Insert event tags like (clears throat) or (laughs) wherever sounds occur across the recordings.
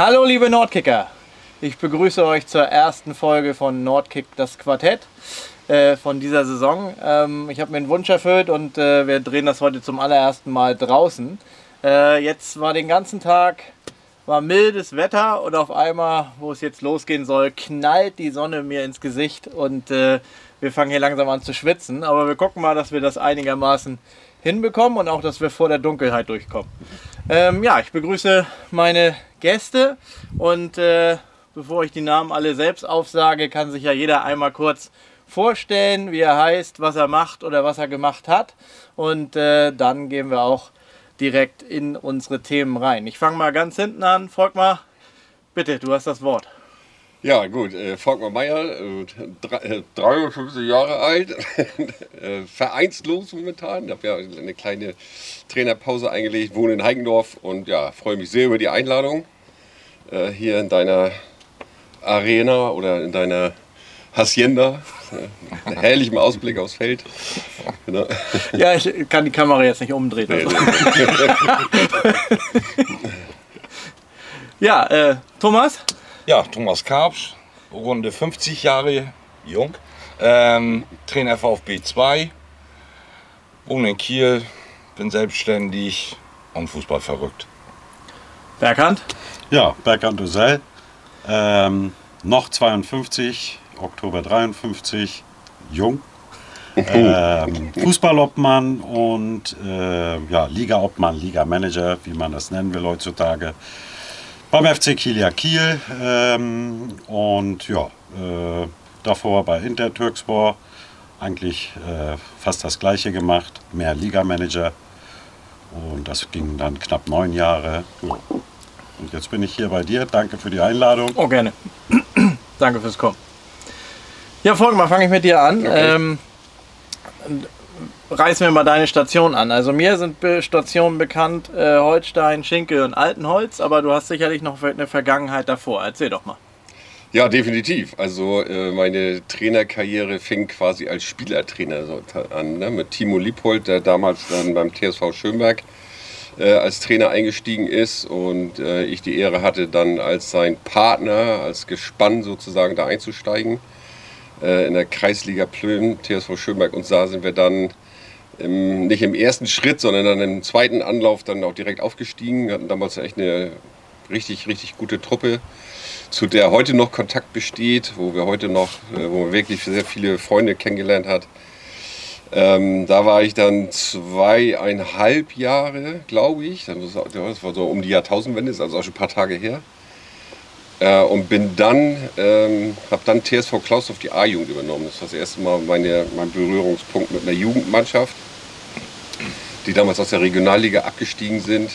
Hallo liebe Nordkicker, ich begrüße euch zur ersten Folge von Nordkick das Quartett äh, von dieser Saison. Ähm, ich habe mir einen Wunsch erfüllt und äh, wir drehen das heute zum allerersten Mal draußen. Äh, jetzt war den ganzen Tag war mildes Wetter und auf einmal, wo es jetzt losgehen soll, knallt die Sonne mir ins Gesicht und äh, wir fangen hier langsam an zu schwitzen. Aber wir gucken mal, dass wir das einigermaßen hinbekommen und auch, dass wir vor der Dunkelheit durchkommen. Ähm, ja, ich begrüße meine Gäste und äh, bevor ich die Namen alle selbst aufsage, kann sich ja jeder einmal kurz vorstellen, wie er heißt, was er macht oder was er gemacht hat. Und äh, dann gehen wir auch direkt in unsere Themen rein. Ich fange mal ganz hinten an. Volkmar, bitte, du hast das Wort. Ja, gut, äh, Volkmar Meyer, äh, 53 äh, Jahre alt, (laughs) äh, vereinslos momentan. Ich habe ja eine kleine Trainerpause eingelegt, wohne in Heigendorf und ja, freue mich sehr über die Einladung äh, hier in deiner Arena oder in deiner Hacienda. Ein herrlichen Ausblick aufs Feld. Genau. Ja, ich kann die Kamera jetzt nicht umdrehen. Also. (laughs) ja, äh, Thomas? Ja, Thomas Karpsch, Runde 50 Jahre jung, ähm, Trainer VfB 2, wohne in Kiel, bin selbstständig und Fußball verrückt. Berghand? Ja, Berghand Dosell, ähm, noch 52, Oktober 53, jung. (laughs) ähm, Fußballobmann und äh, ja, Liga-Obmann, Liga-Manager, wie man das nennen will heutzutage beim FC Kilia Kiel ähm, und ja, äh, davor bei Inter Türkspor eigentlich äh, fast das gleiche gemacht, mehr Ligamanager und das ging dann knapp neun Jahre. Ja. Und jetzt bin ich hier bei dir. Danke für die Einladung. Oh, gerne. (clears throat) Danke fürs Kommen. Ja, folge mal, fange ich mit dir an. Okay. Ähm, reißen wir mal deine Station an. Also mir sind Stationen bekannt, äh, Holstein, Schinkel und Altenholz, aber du hast sicherlich noch eine Vergangenheit davor. Erzähl doch mal. Ja, definitiv. Also äh, meine Trainerkarriere fing quasi als Spielertrainer an, ne? mit Timo Liebhold, der damals dann beim TSV Schönberg äh, als Trainer eingestiegen ist und äh, ich die Ehre hatte, dann als sein Partner, als Gespann sozusagen da einzusteigen. Äh, in der Kreisliga Plön, TSV Schönberg und Saar sind wir dann im, nicht im ersten Schritt, sondern dann im zweiten Anlauf dann auch direkt aufgestiegen. Wir hatten damals echt eine richtig, richtig gute Truppe, zu der heute noch Kontakt besteht, wo wir heute noch, äh, wo man wirklich sehr viele Freunde kennengelernt hat. Ähm, da war ich dann zweieinhalb Jahre, glaube ich. Das war so um die Jahrtausendwende, ist also auch schon ein paar Tage her. Äh, und bin dann, ähm, habe dann TSV Klaus auf die A-Jugend übernommen. Das war das erste Mal meine, mein Berührungspunkt mit einer Jugendmannschaft die damals aus der Regionalliga abgestiegen sind.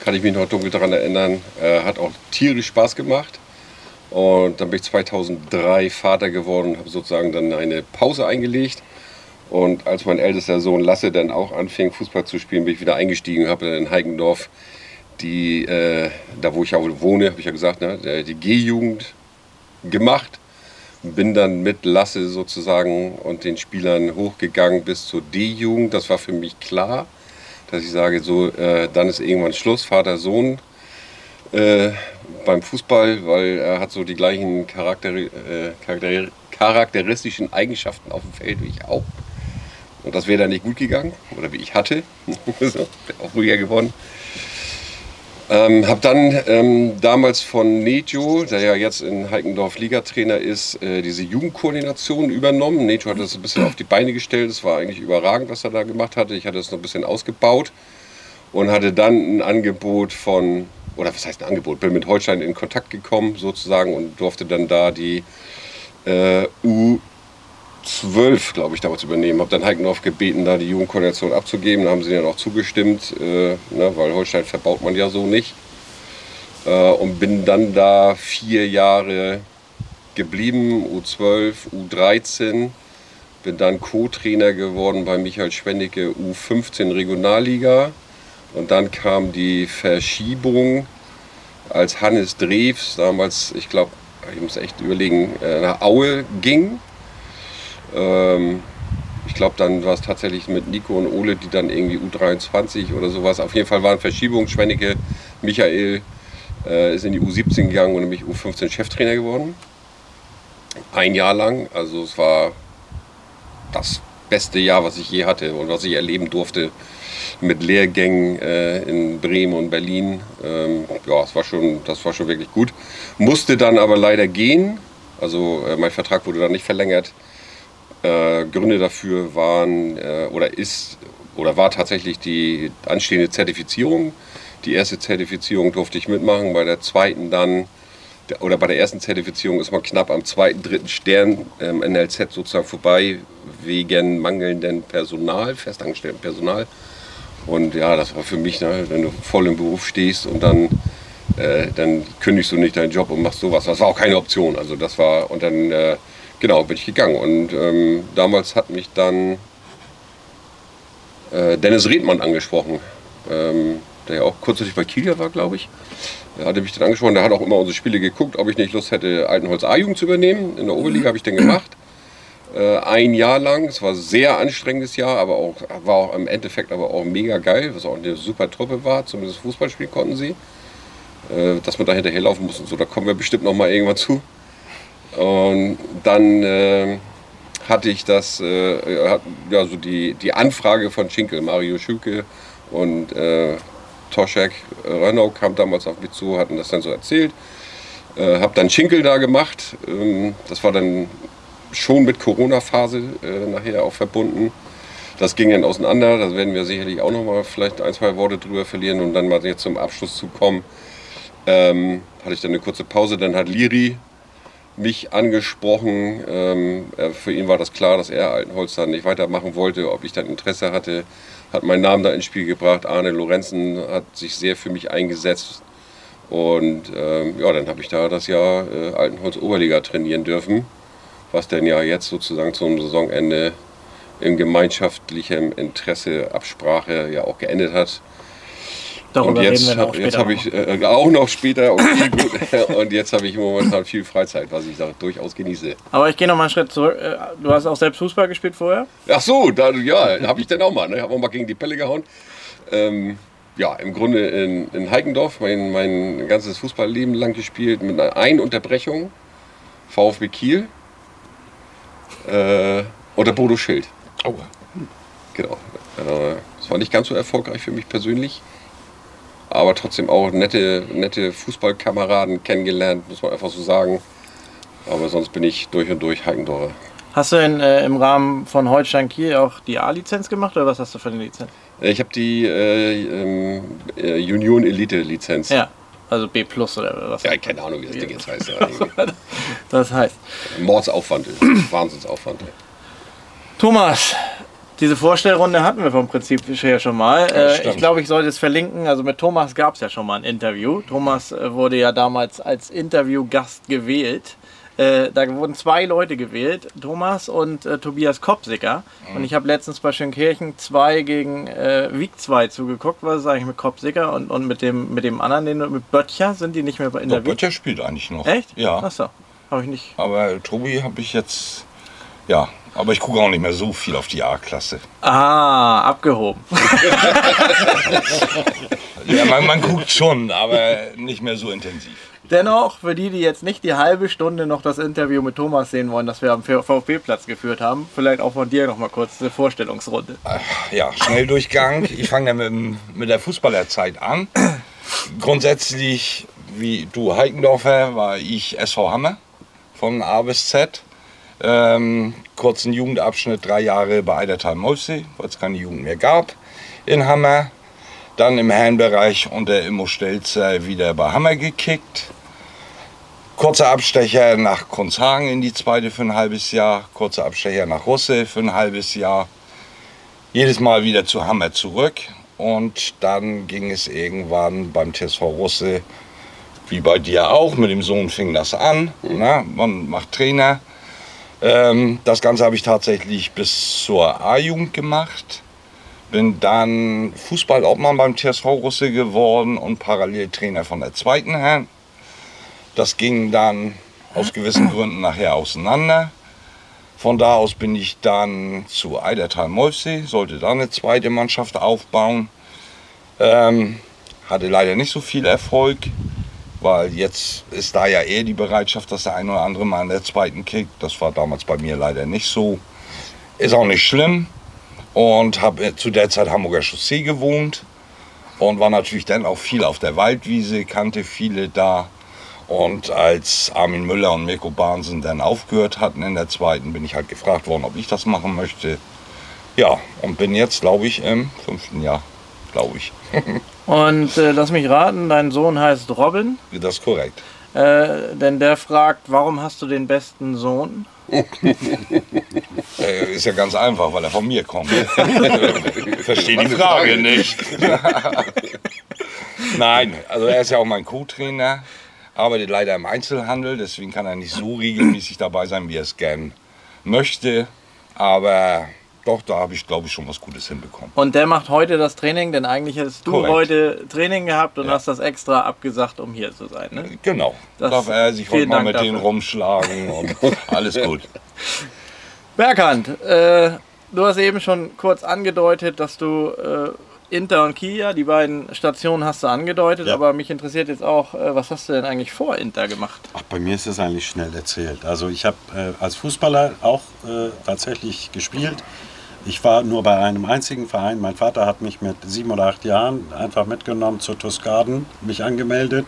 Kann ich mich noch dunkel daran erinnern. Äh, hat auch tierisch Spaß gemacht. Und dann bin ich 2003 Vater geworden und habe sozusagen dann eine Pause eingelegt. Und als mein ältester Sohn Lasse dann auch anfing, Fußball zu spielen, bin ich wieder eingestiegen und habe in Heikendorf, die, äh, da wo ich ja wohne, habe ich ja gesagt, ne, die G-Jugend gemacht. Bin dann mit Lasse sozusagen und den Spielern hochgegangen bis zur D-Jugend. Das war für mich klar dass ich sage, so, äh, dann ist irgendwann Schluss, Vater, Sohn äh, beim Fußball, weil er hat so die gleichen Charakter, äh, charakter charakteristischen Eigenschaften auf dem Feld wie ich auch. Und das wäre dann nicht gut gegangen, oder wie ich hatte. (laughs) so, auch ruhiger geworden. Ähm, habe dann ähm, damals von Nejo, der ja jetzt in Heikendorf Ligatrainer ist, äh, diese Jugendkoordination übernommen. Nejo hat das ein bisschen auf die Beine gestellt. Es war eigentlich überragend, was er da gemacht hatte. Ich hatte es noch ein bisschen ausgebaut und hatte dann ein Angebot von, oder was heißt ein Angebot, bin mit Holstein in Kontakt gekommen sozusagen und durfte dann da die äh, U 12, glaube ich, damals übernehmen. Habe dann Heikendorf gebeten, da die Jugendkoordination abzugeben. Da haben sie dann auch zugestimmt, äh, ne, weil Holstein verbaut man ja so nicht. Äh, und bin dann da vier Jahre geblieben, U12, U13. Bin dann Co-Trainer geworden bei Michael Schwennecke, U15 Regionalliga. Und dann kam die Verschiebung, als Hannes Drews, damals, ich glaube, ich muss echt überlegen, äh, nach Aue ging. Ähm, ich glaube, dann war es tatsächlich mit Nico und Ole, die dann irgendwie U23 oder sowas. Auf jeden Fall waren Verschiebungen. Schwennecke, Michael äh, ist in die U17 gegangen und nämlich U15 Cheftrainer geworden. Ein Jahr lang. Also es war das beste Jahr, was ich je hatte und was ich erleben durfte mit Lehrgängen äh, in Bremen und Berlin. Ähm, ja, das war, schon, das war schon wirklich gut. Musste dann aber leider gehen. Also äh, mein Vertrag wurde dann nicht verlängert. Äh, Gründe dafür waren äh, oder ist oder war tatsächlich die anstehende Zertifizierung. Die erste Zertifizierung durfte ich mitmachen, bei der zweiten dann oder bei der ersten Zertifizierung ist man knapp am zweiten, dritten Stern ähm, NLZ sozusagen vorbei wegen mangelndem Personal, festangestellten Personal. Und ja, das war für mich, ne, wenn du voll im Beruf stehst und dann, äh, dann kündigst du nicht deinen Job und machst sowas. Das war auch keine Option. Also das war, und dann, äh, genau, bin ich gegangen. Und ähm, damals hat mich dann äh, Dennis Redmann angesprochen, ähm, der ja auch kurzzeitig bei Kiel war, glaube ich. Er hatte mich dann angesprochen, der hat auch immer unsere Spiele geguckt, ob ich nicht Lust hätte, Altenholz A-Jugend zu übernehmen. In der Oberliga habe ich dann gemacht. Äh, ein Jahr lang. Es war ein sehr anstrengendes Jahr, aber auch, war auch im Endeffekt aber auch mega geil, was auch eine super Truppe war. Zumindest Fußball spielen konnten sie. Äh, dass man da hinterherlaufen muss und so, da kommen wir bestimmt noch mal irgendwann zu. Und dann äh, hatte ich das, äh, hat, ja, so die, die Anfrage von Schinkel, Mario Schülke und äh, Toschek Renault kam damals auf mich zu, hatten das dann so erzählt. Äh, hab dann Schinkel da gemacht. Ähm, das war dann schon mit Corona-Phase äh, nachher auch verbunden. Das ging dann auseinander, da werden wir sicherlich auch noch mal vielleicht ein, zwei Worte drüber verlieren und dann mal jetzt zum Abschluss zu kommen. Ähm, hatte ich dann eine kurze Pause, dann hat Liri mich angesprochen. Ähm, für ihn war das klar, dass er Altenholz dann nicht weitermachen wollte, ob ich dann Interesse hatte. Hat meinen Namen da ins Spiel gebracht. Arne Lorenzen hat sich sehr für mich eingesetzt. Und ähm, ja, dann habe ich da das Jahr äh, Altenholz Oberliga trainieren dürfen was denn ja jetzt sozusagen zum Saisonende im gemeinschaftlichen Interesse, Absprache ja auch geendet hat. Darüber und jetzt, reden wir noch jetzt habe ich äh, auch noch später und, gut, (laughs) und jetzt habe ich momentan viel Freizeit, was ich da durchaus genieße. Aber ich gehe noch mal einen Schritt zurück. Äh, Du hast auch selbst Fußball gespielt vorher? Ach so, da, ja, habe ich dann auch mal. Ne? Habe auch mal gegen die Pelle gehauen. Ähm, ja, im Grunde in, in Heikendorf mein, mein ganzes Fußballleben lang gespielt mit einer einen Unterbrechung. VfB Kiel äh, oder Bodo Schild. Oh. Genau. Äh, Das war nicht ganz so erfolgreich für mich persönlich. Aber trotzdem auch nette, nette Fußballkameraden kennengelernt, muss man einfach so sagen. Aber sonst bin ich durch und durch Heikendorfer. Hast du in, äh, im Rahmen von Holstein Kiel auch die A-Lizenz gemacht oder was hast du für eine Lizenz? Äh, Ich habe die äh, ähm, äh, Union Elite Lizenz. Ja, also B Plus oder was? Ja, keine Ahnung, wie das Ding jetzt heißt. Irgendwie. (laughs) Das heißt. Mordsaufwand, Wahnsinnsaufwand. Thomas, diese Vorstellrunde hatten wir vom Prinzip her schon mal. Äh, ich glaube, ich sollte es verlinken. Also mit Thomas gab es ja schon mal ein Interview. Thomas äh, wurde ja damals als Interviewgast gewählt. Äh, da wurden zwei Leute gewählt, Thomas und äh, Tobias Kopsicker. Und ich habe letztens bei Schönkirchen 2 gegen äh, Wieg 2 zugeguckt. Was ist eigentlich mit Kopsicker und, und mit, dem, mit dem anderen, den, mit Böttcher, sind die nicht mehr in der Wieg? Böttcher spielt eigentlich noch. Echt? Ja. Achso, habe ich nicht. Aber Tobi habe ich jetzt. Ja, aber ich gucke auch nicht mehr so viel auf die A-Klasse. Ah, abgehoben. (laughs) Ja, man, man guckt schon, aber nicht mehr so intensiv. Dennoch, für die, die jetzt nicht die halbe Stunde noch das Interview mit Thomas sehen wollen, das wir am VfB-Platz geführt haben, vielleicht auch von dir noch mal kurz eine Vorstellungsrunde. Ja, Schnelldurchgang. Ich fange dann mit, mit der Fußballerzeit an. Grundsätzlich, wie du Heikendorfer, war ich SV Hammer von A bis Z. Ähm, kurzen Jugendabschnitt, drei Jahre bei Eidertal Molsee, weil es keine Jugend mehr gab in Hammer. Dann im Herrenbereich unter Immo Stelzer wieder bei Hammer gekickt. Kurzer Abstecher nach Kunzhagen in die zweite für ein halbes Jahr. Kurzer Abstecher nach Russe für ein halbes Jahr. Jedes Mal wieder zu Hammer zurück. Und dann ging es irgendwann beim TSV Russe, wie bei dir auch, mit dem Sohn fing das an. Na, man macht Trainer. Ähm, das Ganze habe ich tatsächlich bis zur A-Jugend gemacht. Bin dann Fußballobmann beim TSV Russe geworden und parallel Trainer von der zweiten Herren. Das ging dann aus gewissen Gründen nachher auseinander. Von da aus bin ich dann zu Eidertal-Molfsee, sollte da eine zweite Mannschaft aufbauen. Ähm, hatte leider nicht so viel Erfolg, weil jetzt ist da ja eher die Bereitschaft, dass der ein oder andere mal in der zweiten kickt. Das war damals bei mir leider nicht so. Ist auch nicht schlimm und habe zu der Zeit Hamburger Chaussee gewohnt und war natürlich dann auch viel auf der Waldwiese, kannte viele da. Und als Armin Müller und Mirko Bahnsen dann aufgehört hatten in der zweiten, bin ich halt gefragt worden, ob ich das machen möchte. Ja, und bin jetzt, glaube ich, im fünften Jahr, glaube ich. (laughs) Und äh, lass mich raten, dein Sohn heißt Robin. das ist korrekt. Äh, denn der fragt, warum hast du den besten Sohn? (laughs) Äh, ist ja ganz einfach, weil er von mir kommt. (laughs) Verstehe die Frage nicht. Nein, also er ist ja auch mein Co-Trainer, arbeitet leider im Einzelhandel, deswegen kann er nicht so regelmäßig dabei sein, wie er es gern möchte. Aber doch, da habe ich, glaube ich, schon was Gutes hinbekommen. Und der macht heute das Training, denn eigentlich hättest du Korrekt. heute Training gehabt und Ja. hast das extra abgesagt, um hier zu sein. Ne? Genau. Das- Darf er sich heute mal Dank mit denen dafür. rumschlagen (laughs) und alles gut. Berghand, äh, du hast eben schon kurz angedeutet, dass du äh, Inter und Kia, die beiden Stationen hast du angedeutet, Ja. aber mich interessiert jetzt auch, äh, was hast du denn eigentlich vor Inter gemacht? Ach, bei mir ist es eigentlich schnell erzählt. Also ich habe äh, als Fußballer auch äh, tatsächlich gespielt. Ich war nur bei einem einzigen Verein. Mein Vater hat mich mit sieben oder acht Jahren einfach mitgenommen zur Toskaden, mich angemeldet.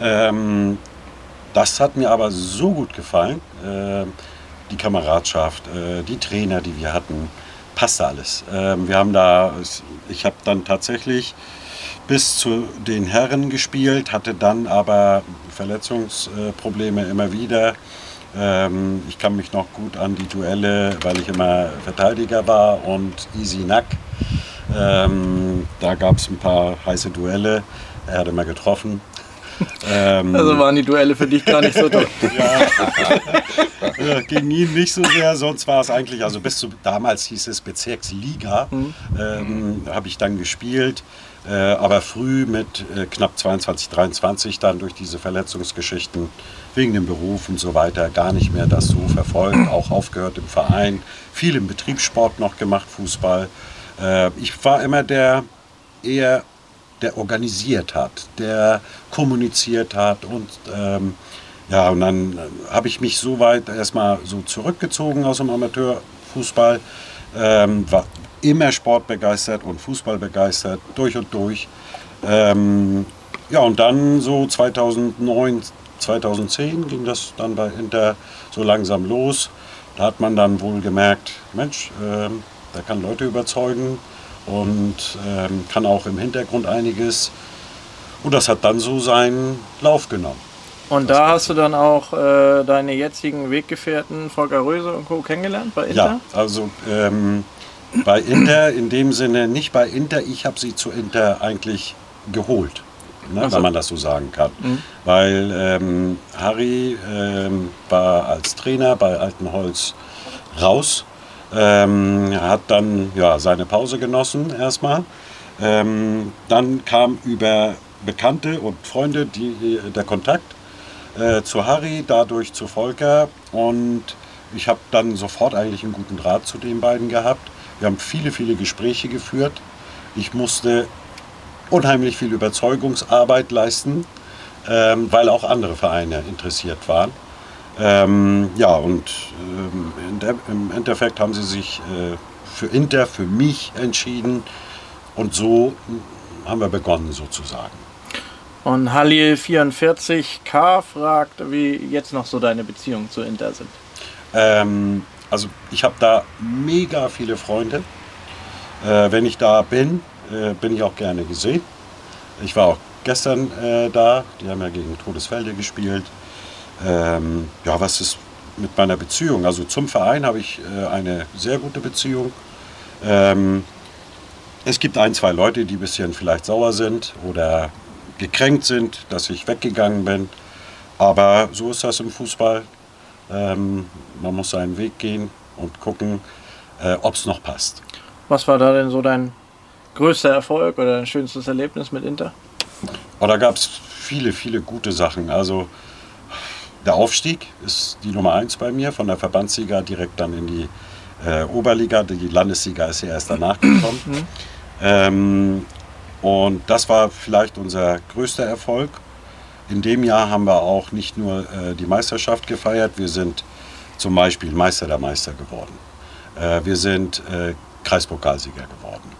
Ähm, das hat mir aber so gut gefallen. Äh, die Kameradschaft, äh, die Trainer, die wir hatten, passte alles. Ähm, wir haben da, ich habe dann tatsächlich bis zu den Herren gespielt, hatte dann aber Verletzungsprobleme immer wieder. Ähm, ich kann mich noch gut an die Duelle, weil ich immer Verteidiger war und Easy Nack. Ähm, da gab es ein paar heiße Duelle. Er hat immer getroffen. Ähm, (laughs) Also waren die Duelle für dich gar nicht so toll. äh, gegen ihn nicht so sehr, sonst war es eigentlich, also bis zu damals hieß es Bezirksliga, ähm, habe ich dann gespielt, äh, aber früh mit äh, knapp 22, 23 dann durch diese Verletzungsgeschichten wegen dem Beruf und so weiter gar nicht mehr das so verfolgt, auch aufgehört im Verein, viel im Betriebssport noch gemacht, Fußball. Äh, ich war immer der eher der organisiert hat, der kommuniziert hat und ähm, ja, und dann äh, habe ich mich so weit erstmal so zurückgezogen aus dem Amateurfußball, ähm, war immer sportbegeistert und Fußballbegeistert, durch und durch. Ähm, ja, und dann so 2009, 2010 ging das dann bei Inter so langsam los. Da hat man dann wohl gemerkt, Mensch, ähm, der kann Leute überzeugen und ähm, kann auch im Hintergrund einiges. Und das hat dann so seinen Lauf genommen. Und da hast du dann auch äh, deine jetzigen Weggefährten Volker Röse und Co. kennengelernt bei Inter? Ja, also ähm, bei Inter in dem Sinne nicht bei Inter, ich habe sie zu Inter eigentlich geholt, ne, so. wenn man das so sagen kann. Weil ähm, Harry ähm, war als Trainer bei Altenholz raus, ähm, hat dann ja, seine Pause genossen erstmal. Ähm, dann kam über Bekannte und Freunde die, der Kontakt äh, zu Harry, dadurch zu Volker und ich habe dann sofort eigentlich einen guten Draht zu den beiden gehabt. Wir haben viele, viele Gespräche geführt. Ich musste unheimlich viel Überzeugungsarbeit leisten, ähm, weil auch andere Vereine interessiert waren. Ähm, ja, und ähm, im Endeffekt haben sie sich äh, für Inter, für mich entschieden und so mm, haben wir begonnen sozusagen. Und Halil 44K fragt, wie jetzt noch so deine Beziehungen zu Inter sind. Ähm, also ich habe da mega viele Freunde. Äh, wenn ich da bin, äh, bin ich auch gerne gesehen. Ich war auch gestern äh, da. Die haben ja gegen Todesfelde gespielt. Ähm, ja, was ist mit meiner Beziehung? Also zum Verein habe ich äh, eine sehr gute Beziehung. Ähm, es gibt ein, zwei Leute, die ein bisschen vielleicht sauer sind oder gekränkt sind, dass ich weggegangen bin. Aber so ist das im Fußball. Ähm, man muss seinen Weg gehen und gucken, äh, ob es noch passt. Was war da denn so dein größter Erfolg oder dein schönstes Erlebnis mit Inter? Aber da gab es viele, viele gute Sachen. Also der Aufstieg ist die Nummer eins bei mir, von der Verbandsliga direkt dann in die äh, Oberliga. Die Landesliga ist ja erst danach gekommen. Mhm. Ähm, und das war vielleicht unser größter Erfolg. In dem Jahr haben wir auch nicht nur äh, die Meisterschaft gefeiert, wir sind zum Beispiel Meister der Meister geworden. Äh, wir sind äh, Kreispokalsieger geworden.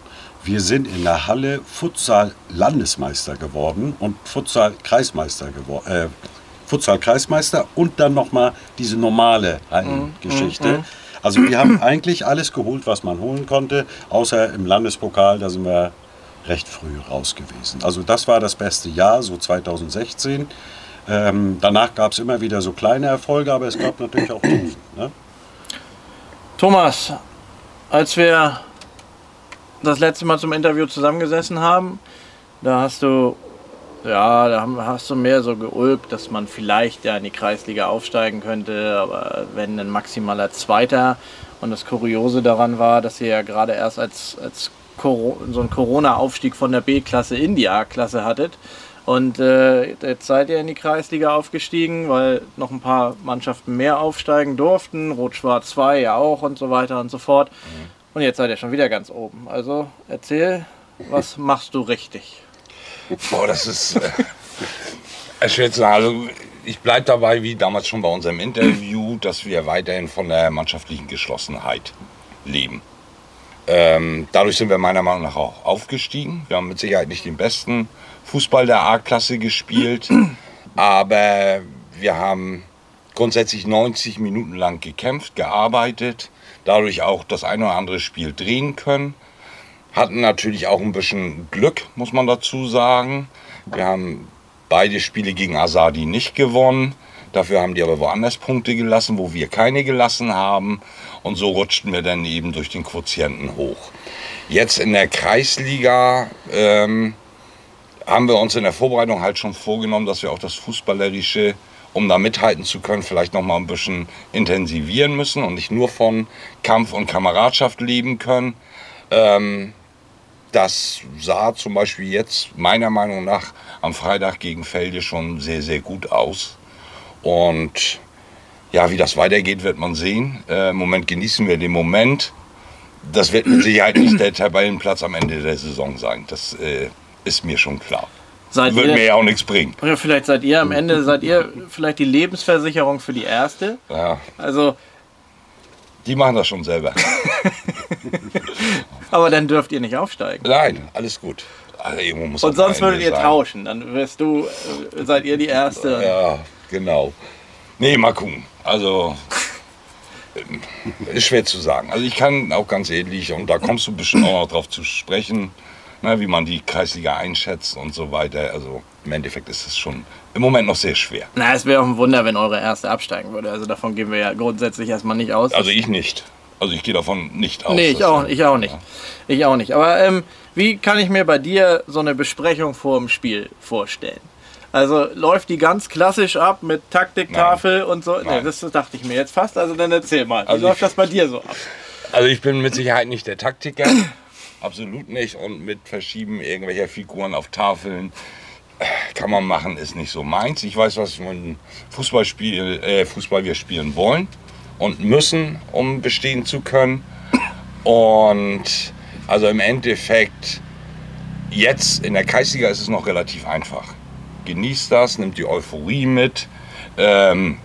Wir sind in der Halle Futsal-Landesmeister geworden und Futsal-Kreismeister geworden. Äh, Futsal-Kreismeister und dann nochmal diese normale Hallengeschichte. Mhm, mhm. Also wir haben eigentlich alles geholt, was man holen konnte, außer im Landespokal, da sind wir recht früh raus gewesen. Also das war das beste Jahr, so 2016. Ähm, danach gab es immer wieder so kleine Erfolge, aber es gab natürlich auch Tiefen. Ne? Thomas, als wir das letzte Mal zum Interview zusammengesessen haben, da hast du ja, da hast du mehr so geulgt, dass man vielleicht ja in die Kreisliga aufsteigen könnte, aber wenn ein maximaler Zweiter. Und das Kuriose daran war, dass ihr ja gerade erst als, als so einen Corona-Aufstieg von der B-Klasse in die A-Klasse hattet. Und äh, jetzt seid ihr in die Kreisliga aufgestiegen, weil noch ein paar Mannschaften mehr aufsteigen durften. Rot-Schwarz 2 ja auch und so weiter und so fort. Mhm. Und jetzt seid ihr schon wieder ganz oben. Also erzähl, was machst du richtig? Boah, das ist äh, sagen. Also, ich bleibe dabei, wie damals schon bei unserem Interview, dass wir weiterhin von der mannschaftlichen Geschlossenheit leben. Ähm, dadurch sind wir meiner Meinung nach auch aufgestiegen. Wir haben mit Sicherheit nicht den besten Fußball der A-Klasse gespielt, (clears throat) aber wir haben grundsätzlich 90 Minuten lang gekämpft, gearbeitet, dadurch auch das eine oder andere Spiel drehen können. Hatten natürlich auch ein bisschen Glück, muss man dazu sagen. Wir haben beide Spiele gegen Asadi nicht gewonnen. Dafür haben die aber woanders Punkte gelassen, wo wir keine gelassen haben. Und so rutschten wir dann eben durch den Quotienten hoch. Jetzt in der Kreisliga ähm, haben wir uns in der Vorbereitung halt schon vorgenommen, dass wir auch das Fußballerische, um da mithalten zu können, vielleicht noch mal ein bisschen intensivieren müssen und nicht nur von Kampf und Kameradschaft leben können. Ähm, das sah zum Beispiel jetzt meiner Meinung nach am Freitag gegen Felde schon sehr, sehr gut aus. Und ja, wie das weitergeht, wird man sehen. Äh, Im Moment genießen wir den Moment. Das wird mit Sicherheit nicht der Tabellenplatz am Ende der Saison sein. Das äh, ist mir schon klar. Seid Wird ihr, mir ja auch nichts bringen. Oder vielleicht seid ihr am Ende, seid ihr vielleicht die Lebensversicherung für die erste? Ja. Also. Die machen das schon selber. (laughs) Aber dann dürft ihr nicht aufsteigen. Nein, alles gut. Also Und sonst würdet ihr sein. tauschen. Dann wirst du, äh, seid ihr die erste. Ja, genau. Nee, mal gucken. Also (laughs) ist schwer zu sagen. Also ich kann auch ganz ehrlich, und da kommst du bestimmt auch noch drauf zu sprechen, ne, wie man die Kreisliga einschätzt und so weiter. Also im Endeffekt ist es schon im Moment noch sehr schwer. Na, es wäre auch ein Wunder, wenn eure erste absteigen würde. Also davon gehen wir ja grundsätzlich erstmal nicht aus. Also ich nicht. Also ich gehe davon nicht aus. Nee, ich auch, ich auch nicht. Ja. Ich auch nicht. Aber ähm, wie kann ich mir bei dir so eine Besprechung vor dem Spiel vorstellen? Also läuft die ganz klassisch ab mit Taktiktafel Nein. und so? Nee, das dachte ich mir jetzt fast. Also dann erzähl mal. Wie also läuft ich, das bei dir so ab? Also ich bin mit Sicherheit nicht der Taktiker. Absolut nicht. Und mit Verschieben irgendwelcher Figuren auf Tafeln äh, kann man machen, ist nicht so meins. Ich weiß, was ein Fußballspiel, äh, Fußball wir spielen wollen und müssen, um bestehen zu können. Und also im Endeffekt, jetzt in der Kreisliga ist es noch relativ einfach. Genießt das, nimmt die Euphorie mit, ähm,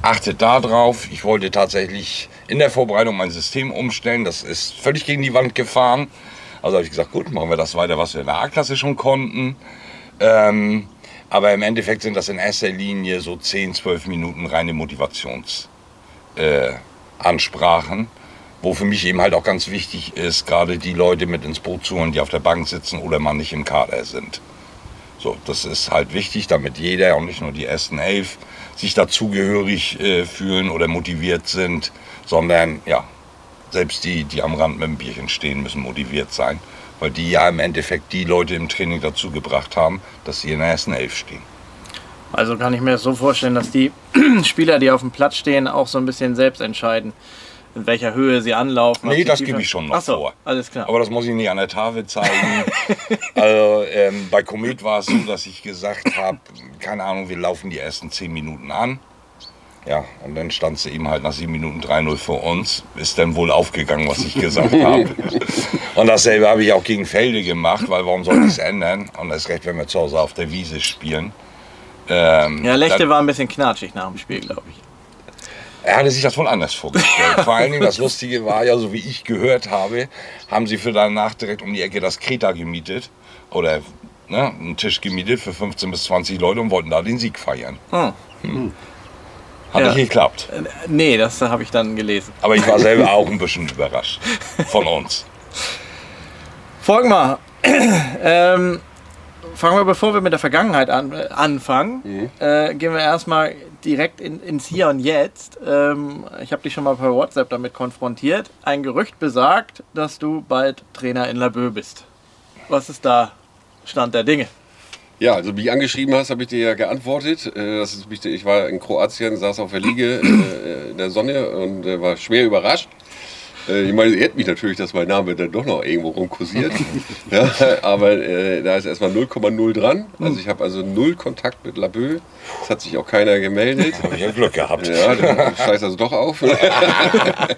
achtet darauf. Ich wollte tatsächlich in der Vorbereitung mein System umstellen. Das ist völlig gegen die Wand gefahren. Also habe ich gesagt, gut, machen wir das weiter, was wir in der A-Klasse schon konnten. Ähm, aber im Endeffekt sind das in erster Linie so 10, 12 Minuten reine Motivationsansprachen, äh, wo für mich eben halt auch ganz wichtig ist, gerade die Leute mit ins Boot zu holen, die auf der Bank sitzen oder mal nicht im Kader sind. So, das ist halt wichtig, damit jeder und nicht nur die ersten elf sich dazugehörig äh, fühlen oder motiviert sind, sondern ja, selbst die, die am Rand mit dem Bierchen stehen, müssen motiviert sein, weil die ja im Endeffekt die Leute im Training dazu gebracht haben, dass sie in der ersten Elf stehen. Also kann ich mir das so vorstellen, dass die (clears throat) Spieler, die auf dem Platz stehen, auch so ein bisschen selbst entscheiden, in welcher Höhe sie anlaufen. Nee, das gebe ich schon noch so, vor. Alles klar. Aber das muss ich nicht an der Tafel zeigen. also ähm, bei Komet war es so, dass ich gesagt habe, keine Ahnung, wir laufen die ersten zehn Minuten an. Ja, und dann stand sie eben halt nach sieben Minuten 3-0 für uns. Ist dann wohl aufgegangen, was ich gesagt (laughs) habe. Und dasselbe habe ich auch gegen Felde gemacht, weil warum soll ich es ändern? Und das ist recht, wenn wir zu Hause auf der Wiese spielen. Ähm, Ja, Lechte dann- war ein bisschen knatschig nach dem Spiel, glaube ich. Er hatte sich das wohl anders vorgestellt. Vor allen Dingen das Lustige war ja, so wie ich gehört habe, haben sie für danach direkt um die Ecke das Kreta gemietet. Oder ne, einen Tisch gemietet für 15 bis 20 Leute und wollten da den Sieg feiern. Hm. Hat Ja. nicht geklappt. Äh, Nee, das habe ich dann gelesen. Aber ich war (laughs) selber auch ein bisschen überrascht von uns. Folgen mal. (clears throat) ähm, fangen wir, bevor wir mit der Vergangenheit an, äh, anfangen, äh, gehen wir erstmal direkt in, ins Hier und Jetzt. Ähm, ich habe dich schon mal per WhatsApp damit konfrontiert. Ein Gerücht besagt, dass du bald Trainer in Laboe bist. Was ist da Stand der Dinge? Ja, also wie angeschrieben hast, habe ich dir ja geantwortet. Äh, Das ist, ich war in Kroatien, saß auf der Liege äh, in der Sonne und äh, war schwer überrascht. Äh, Ich meine, ehrt mich natürlich, dass mein Name dann doch noch irgendwo rumkursiert. (laughs) ja, aber äh, da ist erstmal 0,0 dran. Also ich habe also null Kontakt mit Laboe. Es hat sich auch keiner gemeldet. Habe ich ja Glück gehabt. Ja, du scheißt also doch auf. da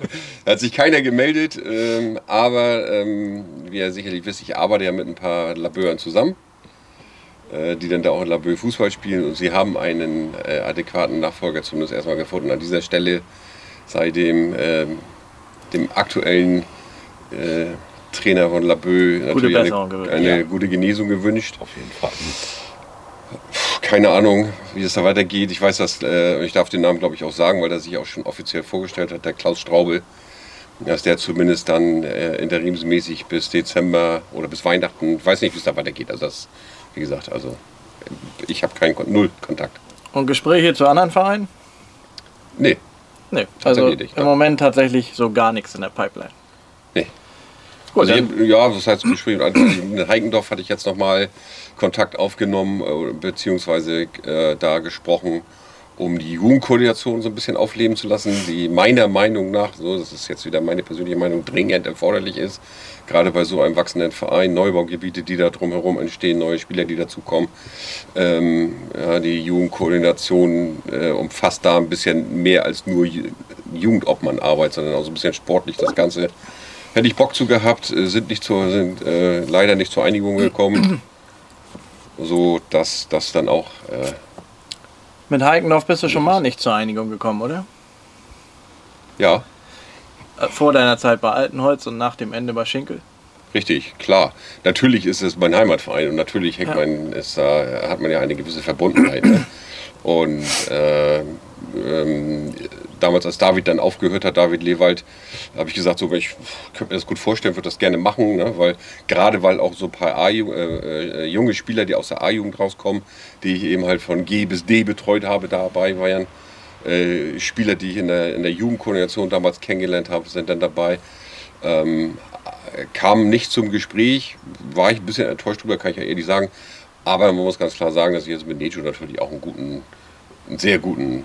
(laughs) hat sich keiner gemeldet, ähm, aber ähm, wie ihr sicherlich wisst, ich arbeite ja mit ein paar Labeuren zusammen, äh, die dann da auch in Laboe Fußball spielen und sie haben einen äh, adäquaten Nachfolger zumindest erstmal gefunden. An dieser Stelle sei dem, ähm, dem aktuellen äh, Trainer von Laboe natürlich eine, eine ja. gute Genesung gewünscht Auf jeden Fall. keine Ahnung, wie es da weitergeht. Ich weiß, dass, äh, ich darf den Namen glaube ich auch sagen, weil er sich auch schon offiziell vorgestellt hat, der Klaus Straubel, dass der zumindest dann äh, interimsmäßig bis Dezember oder bis Weihnachten, ich weiß nicht, wie es da weitergeht. Also das, wie gesagt, also ich habe keinen null Kontakt. Und Gespräche zu anderen Vereinen? Nee, Nee, also im ja. Moment tatsächlich so gar nichts in der Pipeline. nee. Gut, Also ich, ja, das heißt mit in Heikendorf hatte ich jetzt nochmal Kontakt aufgenommen, äh, beziehungsweise äh, da gesprochen, um die Jugendkoordination so ein bisschen aufleben zu lassen, die meiner Meinung nach, so das ist jetzt wieder meine persönliche Meinung, dringend erforderlich ist. Gerade bei so einem wachsenden Verein, Neubaugebiete, die da drumherum entstehen, neue Spieler, die dazukommen. Ähm, ja, die Jugendkoordination äh, umfasst da ein bisschen mehr als nur Ju- Jugendobmannarbeit, sondern auch so ein bisschen sportlich das Ganze. Hätte ich Bock zu gehabt, äh, sind, nicht zur, sind äh, leider nicht zur Einigung gekommen. (clears throat) So dass das dann auch äh, mit Heikendorf bist du schon mal nicht zur Einigung gekommen, oder? ja, Äh, Vor deiner Zeit bei Altenholz und nach dem Ende bei Schinkel? Richtig, klar. Natürlich ist es mein Heimatverein und natürlich Ja. man, ist, da hat man ja eine gewisse Verbundenheit. Ne? Und äh, ähm, damals, als David dann aufgehört hat, David Lewald, habe ich gesagt, so, ich könnte mir das gut vorstellen, würde das gerne machen, ne? weil gerade weil auch so ein paar A äh, äh, junge Spieler, die aus der A-Jugend rauskommen, die ich eben halt von G bis D betreut habe, dabei waren. Äh, Spieler, die ich in der, in der Jugendkoordination damals kennengelernt habe, sind dann dabei. Ähm, kam nicht zum Gespräch, war ich ein bisschen enttäuscht drüber, kann ich ja ehrlich sagen. Aber man muss ganz klar sagen, dass ich jetzt mit Nejo natürlich auch einen guten, einen sehr guten,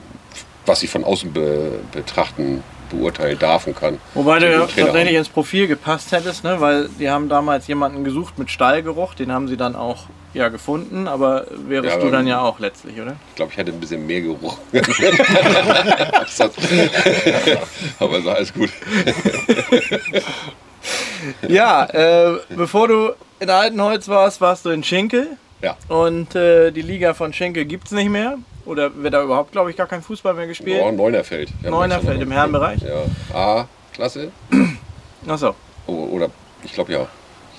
was ich von außen be, betrachten, beurteilen darf und kann. Wobei du ja tatsächlich ins Profil gepasst hättest, ne? weil die haben damals jemanden gesucht mit Stallgeruch, den haben sie dann auch ja, gefunden, aber wärst Ja, du dann ja auch letztlich, oder? Ich glaube, ich hatte ein bisschen mehr Geruch. (laughs) (laughs) aber so alles gut. (laughs) Ja, äh, bevor du in Altenholz warst, warst du in Schinkel Ja, und äh, die Liga von Schinkel gibt es nicht mehr. Oder wird da überhaupt, glaube ich, gar kein Fußball mehr gespielt? oh, Neunerfeld. Neunerfeld im Herrenbereich? Ja, A-Klasse. Achso. O- Oder, ich glaube ja.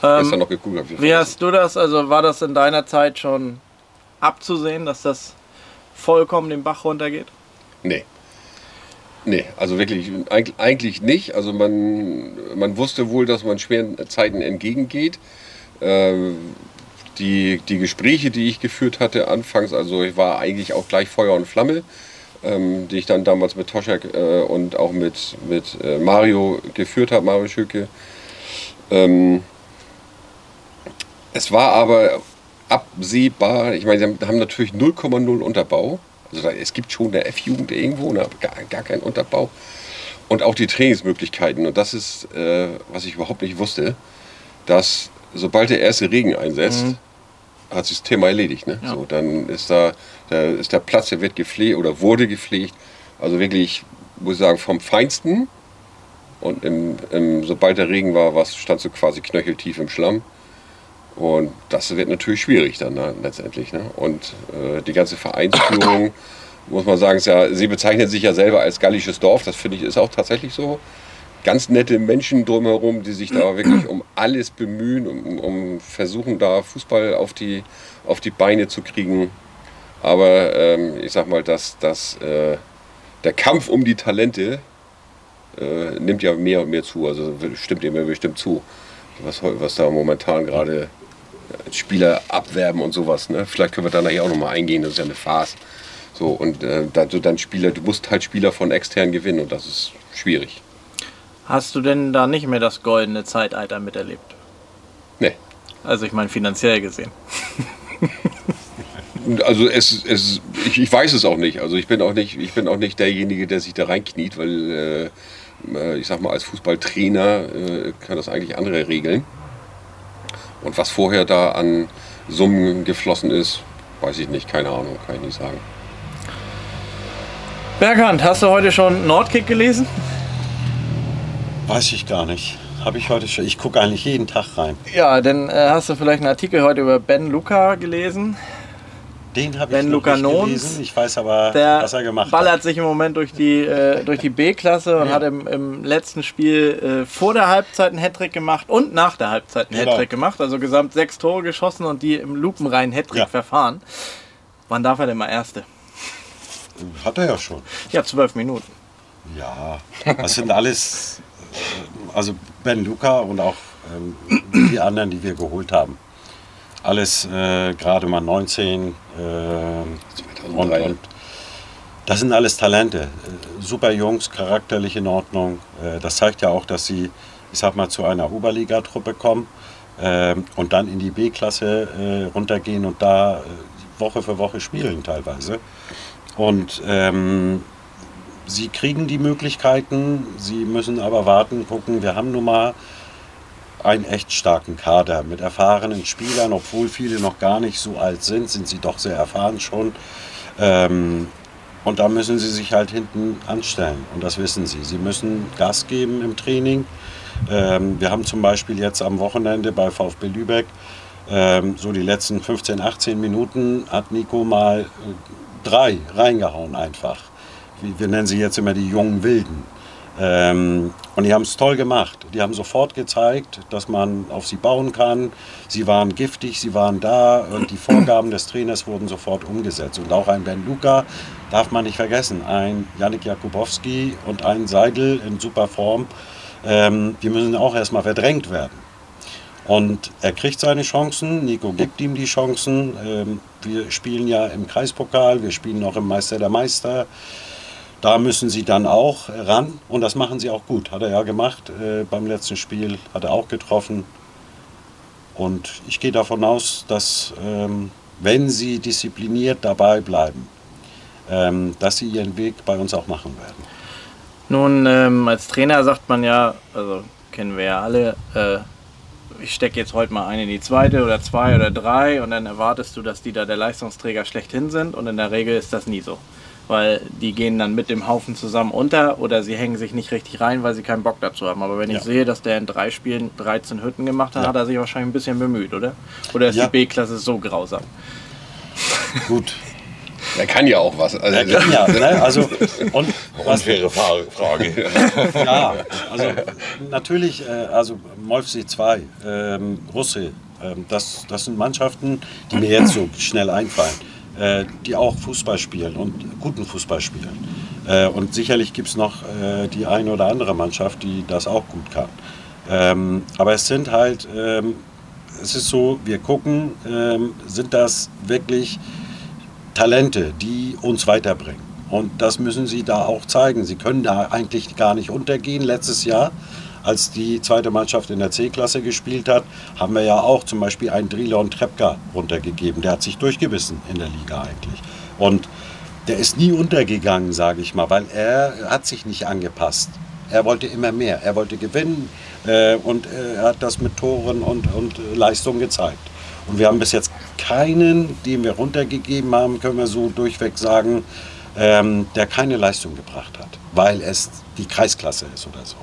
Ähm, Gestern noch geguckt. hab Wie hast du das? Also war das in deiner Zeit schon abzusehen, dass das vollkommen den Bach runtergeht? Nee. Nee, also wirklich, eig- eigentlich nicht. Also man, man wusste wohl, dass man schweren Zeiten entgegengeht. Ähm, die, die Gespräche, die ich geführt hatte anfangs, also ich war eigentlich auch gleich Feuer und Flamme, ähm, die ich dann damals mit Toschak äh, und auch mit, mit äh, Mario geführt habe, Mario Schücke. Ähm, es war aber absehbar, ich meine, sie haben, natürlich 0,0 Unterbau. Also es gibt schon eine F-Jugend irgendwo, ne, aber gar, gar keinen Unterbau. Und auch die Trainingsmöglichkeiten. Und das ist, äh, was ich überhaupt nicht wusste, dass sobald der erste Regen einsetzt, hat sich das Thema erledigt. Ne? So, dann ist da, da ist der Platz, der wird gepflegt oder wurde gepflegt. Also wirklich, muss ich sagen, vom Feinsten. Und im, im, sobald der Regen war, was stand so quasi knöcheltief im Schlamm. Und das wird natürlich schwierig dann ne, letztendlich. Ne? Und äh, die ganze Vereinsführung, (coughs) muss man sagen, ja, sie bezeichnet sich ja selber als gallisches Dorf. Das finde ich ist auch tatsächlich so. Ganz nette Menschen drumherum, die sich da wirklich um alles bemühen, um, um versuchen, da Fußball auf die, auf die Beine zu kriegen. Aber ähm, ich sag mal, dass, dass äh, der Kampf um die Talente äh, nimmt ja mehr und mehr zu. Also stimmt ihr mir bestimmt zu, was, was da momentan gerade äh, Spieler abwerben und sowas. Ne? Vielleicht können wir da nachher auch nochmal eingehen, das ist ja eine Farce. So, und äh, da, du dann Spieler, du musst halt Spieler von extern gewinnen und das ist schwierig. Hast du denn da nicht mehr das goldene Zeitalter miterlebt? Nee. Also ich meine finanziell gesehen. (laughs) Also es, es, ich, ich weiß es auch nicht. Also ich bin auch nicht, ich bin auch nicht derjenige, der sich da reinkniet, weil äh, ich sag mal, als Fußballtrainer äh, kann das eigentlich andere regeln. Und was vorher da an Summen geflossen ist, weiß ich nicht, keine Ahnung, kann ich nicht sagen. Berghand, hast du heute schon Nordkick gelesen? Weiß ich gar nicht. Habe ich heute schon. Ich gucke eigentlich jeden Tag rein. Ja, dann äh, hast du vielleicht einen Artikel heute über Ben Luca gelesen. Den habe ich Luca nicht Nons, gelesen. Ich weiß aber, was er gemacht ballert hat. sich im Moment durch die, äh, durch die B-Klasse und Ja. hat im, im letzten Spiel äh, vor der Halbzeit einen Hattrick gemacht und nach der Halbzeit einen Genau. Hattrick gemacht. Also gesamt sechs Tore geschossen und die im lupenreinen Hattrick Ja. verfahren. Wann darf er denn mal Erste? Hat er ja schon. Ja, zwölf Minuten. Ja, das sind alles, also Ben Luca und auch ähm, die anderen, die wir geholt haben. Alles äh, gerade mal 19 äh, und, 2003. und das sind alles Talente. Äh, super Jungs, charakterlich in Ordnung. Äh, das zeigt ja auch, dass sie, ich sag mal, zu einer Oberligatruppe kommen ähm, und dann in die B-Klasse äh, runtergehen und da Woche für Woche spielen teilweise. Und ähm, sie kriegen die Möglichkeiten, sie müssen aber warten, gucken. Wir haben nun mal einen echt starken Kader mit erfahrenen Spielern, obwohl viele noch gar nicht so alt sind, sind sie doch sehr erfahren schon. Ähm, und da müssen sie sich halt hinten anstellen und das wissen sie. Sie müssen Gas geben im Training. Ähm, wir haben zum Beispiel jetzt am Wochenende bei VfB Lübeck ähm, so die letzten 15, 18 Minuten hat Nico mal äh, drei reingehauen einfach. Wir nennen sie jetzt immer die jungen Wilden. Ähm, und die haben es toll gemacht. Die haben sofort gezeigt, dass man auf sie bauen kann. Sie waren giftig, sie waren da und die Vorgaben des Trainers wurden sofort umgesetzt. Und auch ein Ben Luca darf man nicht vergessen. Ein Janik Jakubowski und ein Seidel in super Form. Ähm, die müssen auch erstmal verdrängt werden. Und er kriegt seine Chancen, Nico gibt ihm die Chancen. Ähm, wir spielen ja im Kreispokal, wir spielen auch im Meister der Meister. Da müssen sie dann auch ran und das machen sie auch gut. Hat er ja gemacht äh, beim letzten Spiel, hat er auch getroffen. Und ich gehe davon aus, dass ähm, wenn sie diszipliniert dabei bleiben, ähm, dass sie ihren Weg bei uns auch machen werden. Nun, ähm, als Trainer sagt man ja, also kennen wir ja alle, äh, ich stecke jetzt heute mal einen in die zweite oder zwei oder drei und dann erwartest du, dass die da der Leistungsträger schlechthin sind und in der Regel ist das nie so. Weil die gehen dann mit dem Haufen zusammen unter oder sie hängen sich nicht richtig rein, weil sie keinen Bock dazu haben. Aber wenn Ja. ich sehe, dass der in drei Spielen 13 Hütten gemacht hat, Ja. hat er sich wahrscheinlich ein bisschen bemüht, oder? Oder ist Ja. die B-Klasse so grausam? Gut, Er kann ja auch was. Also, er kann ja. Ne? Also, und was, Unfaire Fra- Frage. Ja, also natürlich, äh, also Molfsee 2, ähm, Russe, ähm, das, das sind Mannschaften, die mir jetzt so schnell einfallen, äh, die auch Fußball spielen und guten Fußball spielen. Äh, und sicherlich gibt es noch äh, die eine oder andere Mannschaft, die das auch gut kann. Ähm, aber es sind halt, ähm, es ist so, wir gucken, ähm, sind das wirklich Talente, die uns weiterbringen. Und das müssen sie da auch zeigen. Sie können da eigentlich gar nicht untergehen. Letztes Jahr, als die zweite Mannschaft in der C-Klasse gespielt hat, haben wir ja auch zum Beispiel einen Drilon Trepka runtergegeben. Der hat sich durchgebissen in der Liga eigentlich. Und der ist nie untergegangen, sage ich mal, weil er hat sich nicht angepasst. Er wollte immer mehr. Er wollte gewinnen äh, und äh, er hat das mit Toren und, und äh, Leistung gezeigt. Und wir haben bis jetzt keinen, den wir runtergegeben haben, können wir so durchweg sagen, ähm, der keine Leistung gebracht hat, weil es die Kreisklasse ist oder so.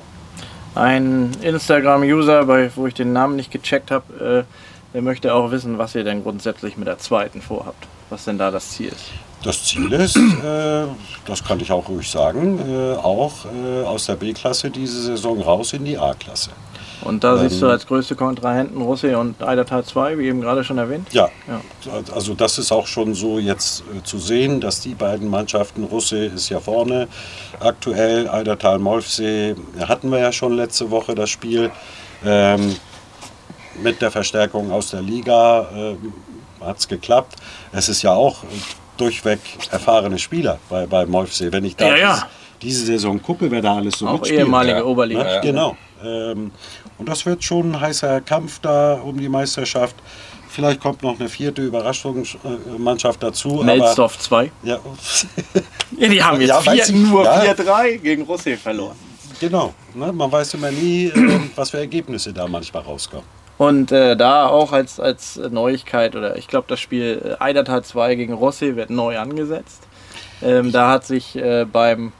Ein Instagram-User, wo ich den Namen nicht gecheckt habe, äh, der möchte auch wissen, was ihr denn grundsätzlich mit der zweiten vorhabt. Was denn da das Ziel ist. Das Ziel ist, äh, das kann ich auch ruhig sagen, äh, auch äh, aus der B-Klasse diese Saison raus in die A-Klasse. Und da siehst du Ähm. als größte Kontrahenten Russi und Eidertal 2, wie eben gerade schon erwähnt. Ja, Ja. also das ist auch schon so jetzt äh, zu sehen, dass die beiden Mannschaften, Russe ist ja vorne aktuell, Eidertal-Molfsee hatten wir ja schon letzte Woche das Spiel. Ähm, mit der Verstärkung aus der Liga ähm, hat es geklappt. Es ist ja auch durchweg erfahrene Spieler bei, bei Molfsee. Wenn ich da Ja, ja. dies- diese Saison gucke, wer da alles so Auch mitspielt. ehemalige ja. Oberliga. Ne? Genau. Ähm, und das wird schon ein heißer Kampf da um die Meisterschaft. Vielleicht kommt noch eine vierte Überraschungsmannschaft dazu. Melsdorf 2. Aber, ja, (laughs) Ja, die haben jetzt Ja, vier, nur Ja. 4-3 gegen Russi verloren. genau. Ne? Man weiß immer nie, äh, was für Ergebnisse da manchmal rauskommen. Und äh, da auch als, als Neuigkeit, oder ich glaube, das Spiel äh, Eidertal 2 gegen Rossi wird neu angesetzt. Ähm, da hat sich äh, beim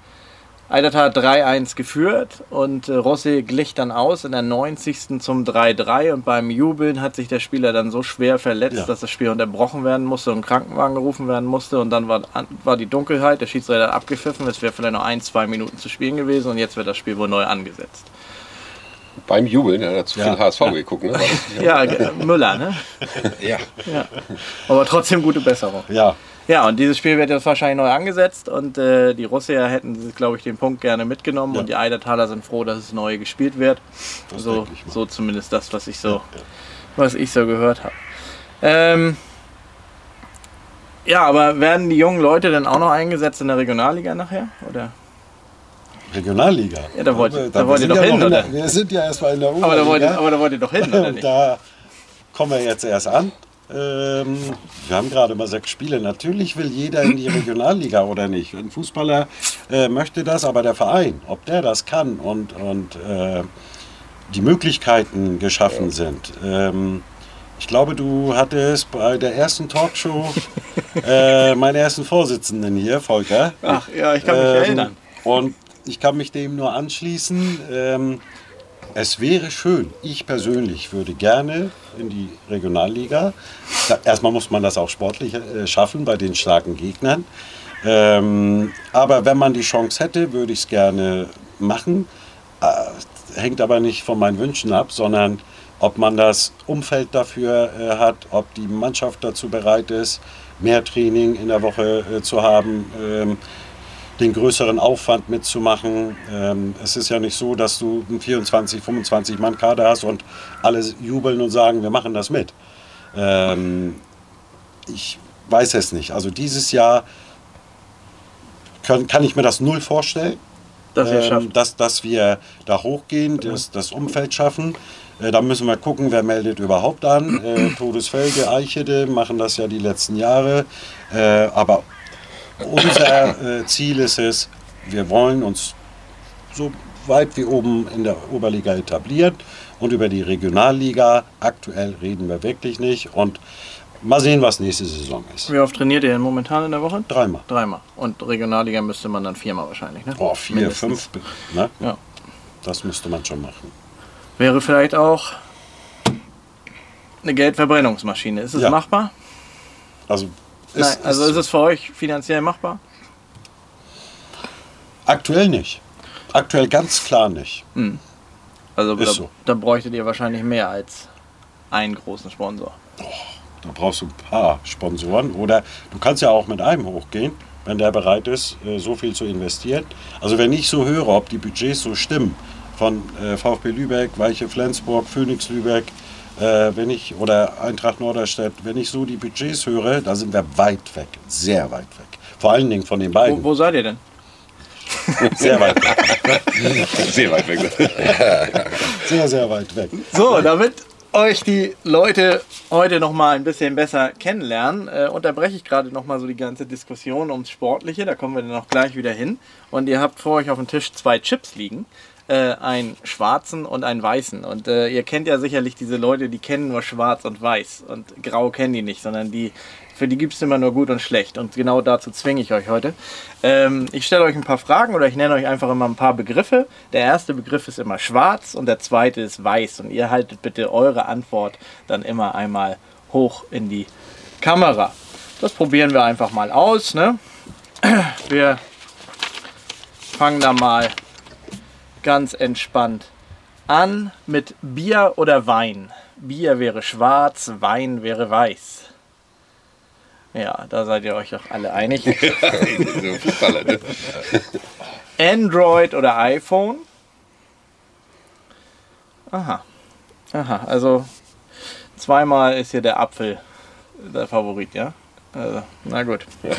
Eidertal 3-1 geführt und äh, Rossi glich dann aus in der 90. zum 3-3 und beim Jubeln hat sich der Spieler dann so schwer verletzt, Ja. dass das Spiel unterbrochen werden musste und ein Krankenwagen gerufen werden musste und dann war, war die Dunkelheit, der Schiedsrichter hat abgepfiffen, es wäre vielleicht noch ein, zwei Minuten zu spielen gewesen und jetzt wird das Spiel wohl neu angesetzt. Beim Jubeln, ja, dazu Ja. viel HSV geguckt, ne? Ja, Müller, ne? Ja. Ja. Aber trotzdem gute Besserung. Ja, (laughs) Ja, und dieses Spiel wird jetzt wahrscheinlich neu angesetzt und äh, die Russier hätten, glaube ich, den Punkt gerne mitgenommen Ja. und die Eidertaler sind froh, dass es neu gespielt wird. Das So, so zumindest das, was ich so, was ich so gehört habe. Ähm, ja, aber werden die jungen Leute dann auch noch eingesetzt in der Regionalliga nachher? Oder? Regionalliga. Ja, da wollt- Aber da wollt ihr doch ja hin, oder? der, Wir sind ja erstmal in der Aber da, wollt Oberliga. aber da wollt ihr doch hin, oder (laughs) nicht? da kommen wir jetzt erst an. Ähm, wir haben gerade mal sechs Spiele. Natürlich will jeder in die Regionalliga oder nicht. Ein Fußballer äh, möchte das, aber der Verein, ob der das kann und, und äh, die Möglichkeiten geschaffen sind. Ähm, ich glaube, du hattest bei der ersten Talkshow äh, meinen ersten Vorsitzenden hier, Volker. Ach ja, ich kann mich Ähm, erinnern. Und ich kann mich dem nur anschließen. Ähm, es wäre schön, ich persönlich würde gerne in die Regionalliga. Da, erstmal muss man das auch sportlich äh, schaffen bei den starken Gegnern. Ähm, aber wenn man die Chance hätte, würde ich es gerne machen. Äh, hängt aber nicht von meinen Wünschen ab, sondern ob man das Umfeld dafür äh, hat, ob die Mannschaft dazu bereit ist, mehr Training in der Woche äh, zu haben. Ähm, den größeren Aufwand mitzumachen. Ähm, es ist ja nicht so, dass du einen 24, 25 Mann Kader hast und alle jubeln und sagen, wir machen das mit. Ähm, ich weiß es nicht. Also dieses Jahr kann, kann ich mir das null vorstellen, Dass ähm, dass, dass wir da hochgehen, das, das Umfeld schaffen. Äh, da müssen wir gucken, wer meldet überhaupt an. Äh, (clears throat) Todesfelge, Eichede machen das ja die letzten Jahre. Äh, aber unser äh, Ziel ist es, wir wollen uns so weit wie oben in der Oberliga etablieren und über die Regionalliga. Aktuell reden wir wirklich nicht und mal sehen, was nächste Saison ist. Wie oft trainiert ihr denn momentan in der Woche? Dreimal. Dreimal. Und Regionalliga müsste man dann viermal wahrscheinlich, ne? Oh, vier, Mindestens. fünf, ne? Ja. Das müsste man schon machen. Wäre vielleicht auch eine Geldverbrennungsmaschine. Ist es Ja. machbar? Also, Nein, also ist es für euch finanziell machbar? aktuell nicht. Aktuell ganz klar nicht. Also Ist da, so. da bräuchtet ihr wahrscheinlich mehr als einen großen Sponsor. Da brauchst du ein paar Sponsoren oder du kannst ja auch mit einem hochgehen, wenn der bereit ist, äh, so viel zu investieren. Also wenn ich so höre, ob die Budgets so stimmen von äh, VfB Lübeck, Weiche Flensburg, Phoenix Lübeck, äh, wenn ich oder Eintracht Norderstedt, wenn ich so die Budgets höre, da sind wir weit weg, sehr weit weg. Vor allen Dingen von den Wo, beiden, wo seid ihr denn? sehr weit weg, (laughs) Sehr weit weg. (laughs) sehr sehr weit weg. So, damit euch die Leute heute noch mal ein bisschen besser kennenlernen, äh, unterbreche ich gerade noch mal so die ganze Diskussion ums Sportliche. Da kommen wir dann auch gleich wieder hin. Und ihr habt vor euch auf dem Tisch zwei Chips liegen. Äh, einen schwarzen und einen weißen. Und äh, ihr kennt ja sicherlich diese Leute, die kennen nur schwarz und weiß. Und grau kennen die nicht, sondern die, für die gibt es immer nur gut und schlecht. Und genau dazu zwinge ich euch heute. Ähm, ich stelle euch ein paar Fragen oder ich nenne euch einfach immer ein paar Begriffe. Der erste Begriff ist immer schwarz und der zweite ist weiß. Und ihr haltet bitte eure Antwort dann immer einmal hoch in die Kamera. Das probieren wir einfach mal aus. Ne? Wir fangen da mal ganz entspannt an mit Bier oder Wein. Bier wäre schwarz, Wein wäre weiß. Ja, da seid ihr euch doch alle einig. (laughs) ne? Android oder iPhone? Aha. Aha, also zweimal ist hier der Apfel der Favorit, ja? Also, na gut. (laughs)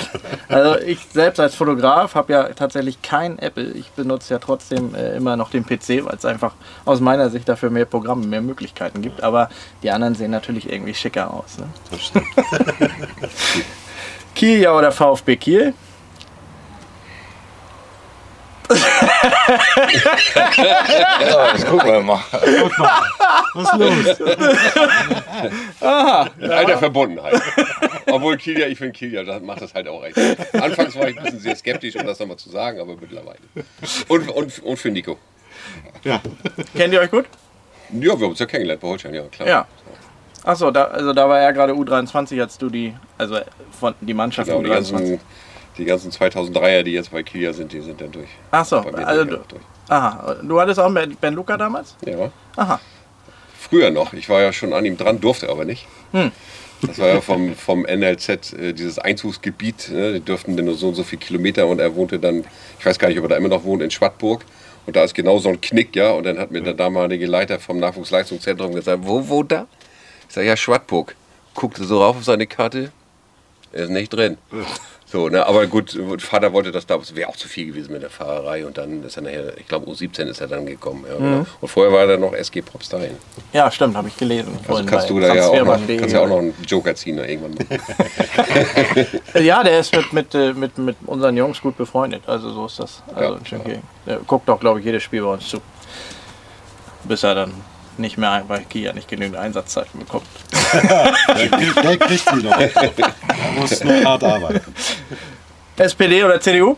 Also ich selbst als Fotograf habe ja tatsächlich kein Apple. Ich benutze ja trotzdem äh, immer noch den PC, weil es einfach aus meiner Sicht dafür mehr Programme, mehr Möglichkeiten gibt. Aber die anderen sehen natürlich irgendwie schicker aus. Ne? Das stimmt. (laughs) Kiel ja oder VfB Kiel? Ja, das gucken wir mal. Was ist los? In alter Verbundenheit. Obwohl Kiel ja, ich finde Kiel ja, das macht das halt auch recht. Anfangs war ich ein bisschen sehr skeptisch, um das nochmal zu sagen, aber mittlerweile. Und, und, und für Nico. Ja. Kennt ihr euch gut? Ja, wir haben uns ja kennengelernt bei Holstein, ja klar. Ja. Achso, da, also da war er gerade U23, als du die, also von die Mannschaft Genau, die U23. ganzen, die ganzen 2003er, die jetzt bei Kiel sind, die sind dann durch. Bei mir also du, durch. aha, du hattest auch Ben, ben Luca damals? Ja. Aha. Früher noch. Ich war ja schon an ihm dran, durfte aber nicht. Hm. Das war ja vom, vom NLZ, äh, dieses Einzugsgebiet. Ne? Die dürften dann nur so und so viele Kilometer und er wohnte dann, ich weiß gar nicht, ob er da immer noch wohnt, in Schwattburg. Und da ist genau so ein Knick, ja. Und dann hat mir der damalige Leiter vom Nachwuchsleistungszentrum gesagt, wo wohnt er? Ich sage, ja, Schwattburg. Guckte so rauf auf seine Karte, er ist nicht drin. So, ne, aber gut, Vater wollte das da, es wäre auch zu viel gewesen mit der Fahrerei und dann ist er nachher, ich glaube U17 ist er dann gekommen. Ja, genau. Und vorher war er noch SG Propstein. Ja, stimmt, habe ich gelesen. Also kannst du da ja auch noch, kannst ja auch noch einen Joker ziehen oder irgendwann. (laughs) Ja, der ist mit, mit, äh, mit, mit unseren Jungs gut befreundet. Also so ist das. Also Ja. in Schönkirchen. Der guckt auch, glaube ich, jedes Spiel bei uns zu. Bis er dann nicht mehr bei Kia nicht genügend Einsatzzeiten bekommt. (laughs) Der, kriegt- sie doch. Er (laughs) muss nur hart arbeiten. SPD oder CDU?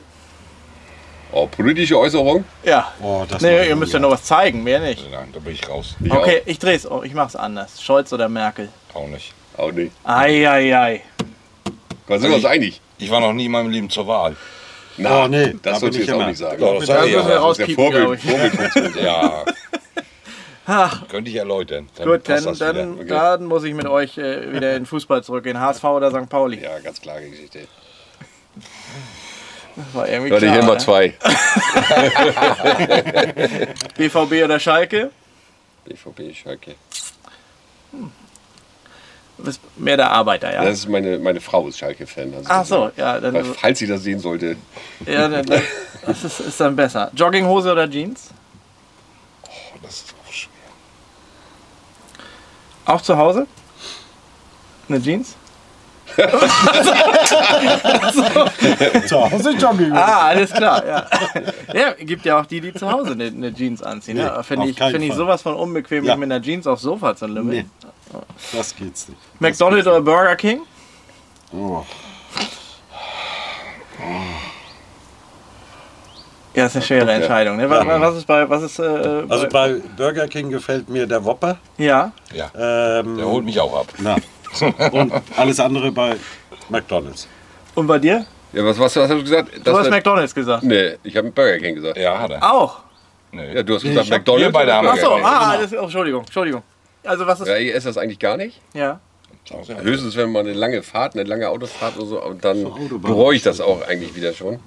Oh, politische Äußerung? Ja. Oh, das Nee, ihr müsst ja ja. noch was zeigen, mehr nicht. Nein, da bin ich raus. Ich Okay, ich dreh's um. Ich mach's anders. Scholz oder Merkel? Auch nicht. Auch, auch nicht. Eieiei. Da sind wir uns einig. Ich war noch nie in meinem Leben zur Wahl. Na, Oh, nee, da das bin sollst du ich jetzt auch nicht sagen. Doch, das Da müssen wir aber. Das ist der Vorbild. Vorbildfunktion. (laughs) Ja, Ach, könnte ich erläutern. Dann gut, dann, dann, wieder. dann muss ich mit euch äh, wieder in den Fußball zurückgehen. HSV oder St. Pauli? Ja, ganz klare Geschichte. Das war irgendwie Leute, klar, hier mal ne? zwei. (laughs) BVB oder Schalke? BVB, Schalke. Du bist mehr der Arbeiter, ja? Das ist meine, meine Frau ist Schalke-Fan. Also Ach so, ja, Weil, dann, falls sie das sehen sollte, ja, dann, das ist, ist dann besser. Jogginghose oder Jeans? Oh, das ist auch zu Hause? Eine Jeans? (laughs) Zu Hause Jogging. Ah, alles klar, ja. Ja, gibt ja auch die, die zu Hause eine, eine Jeans anziehen. Nee, ja. Finde ich, find ich sowas von unbequem, Ja. mit einer Jeans aufs Sofa zu lümmeln. Nee, das geht's nicht. McDonald's oder Burger King? Oh. Ja, ist eine schwere Entscheidung. Ne? Was, was ist bei, was ist, äh, Also bei, bei Burger King gefällt mir der Whopper. ja, Ja, Ähm, der holt mich auch ab. na. Und alles andere bei McDonalds. und bei dir? ja, was, was, was hast du gesagt? Du hast McDonald's gesagt. Nee, ich habe Burger King gesagt. Ja, hat er. Auch. Nee. Ja, du hast gesagt ich McDonald's. wir beide haben oder Ach so, Burger King. ah, das, oh, Entschuldigung, Entschuldigung. Also was ist, Ja, ihr esst das eigentlich gar nicht? ja. Höchstens, wenn man eine lange Fahrt, eine lange Autofahrt oder so, und dann bereue ich das auch eigentlich wieder schon.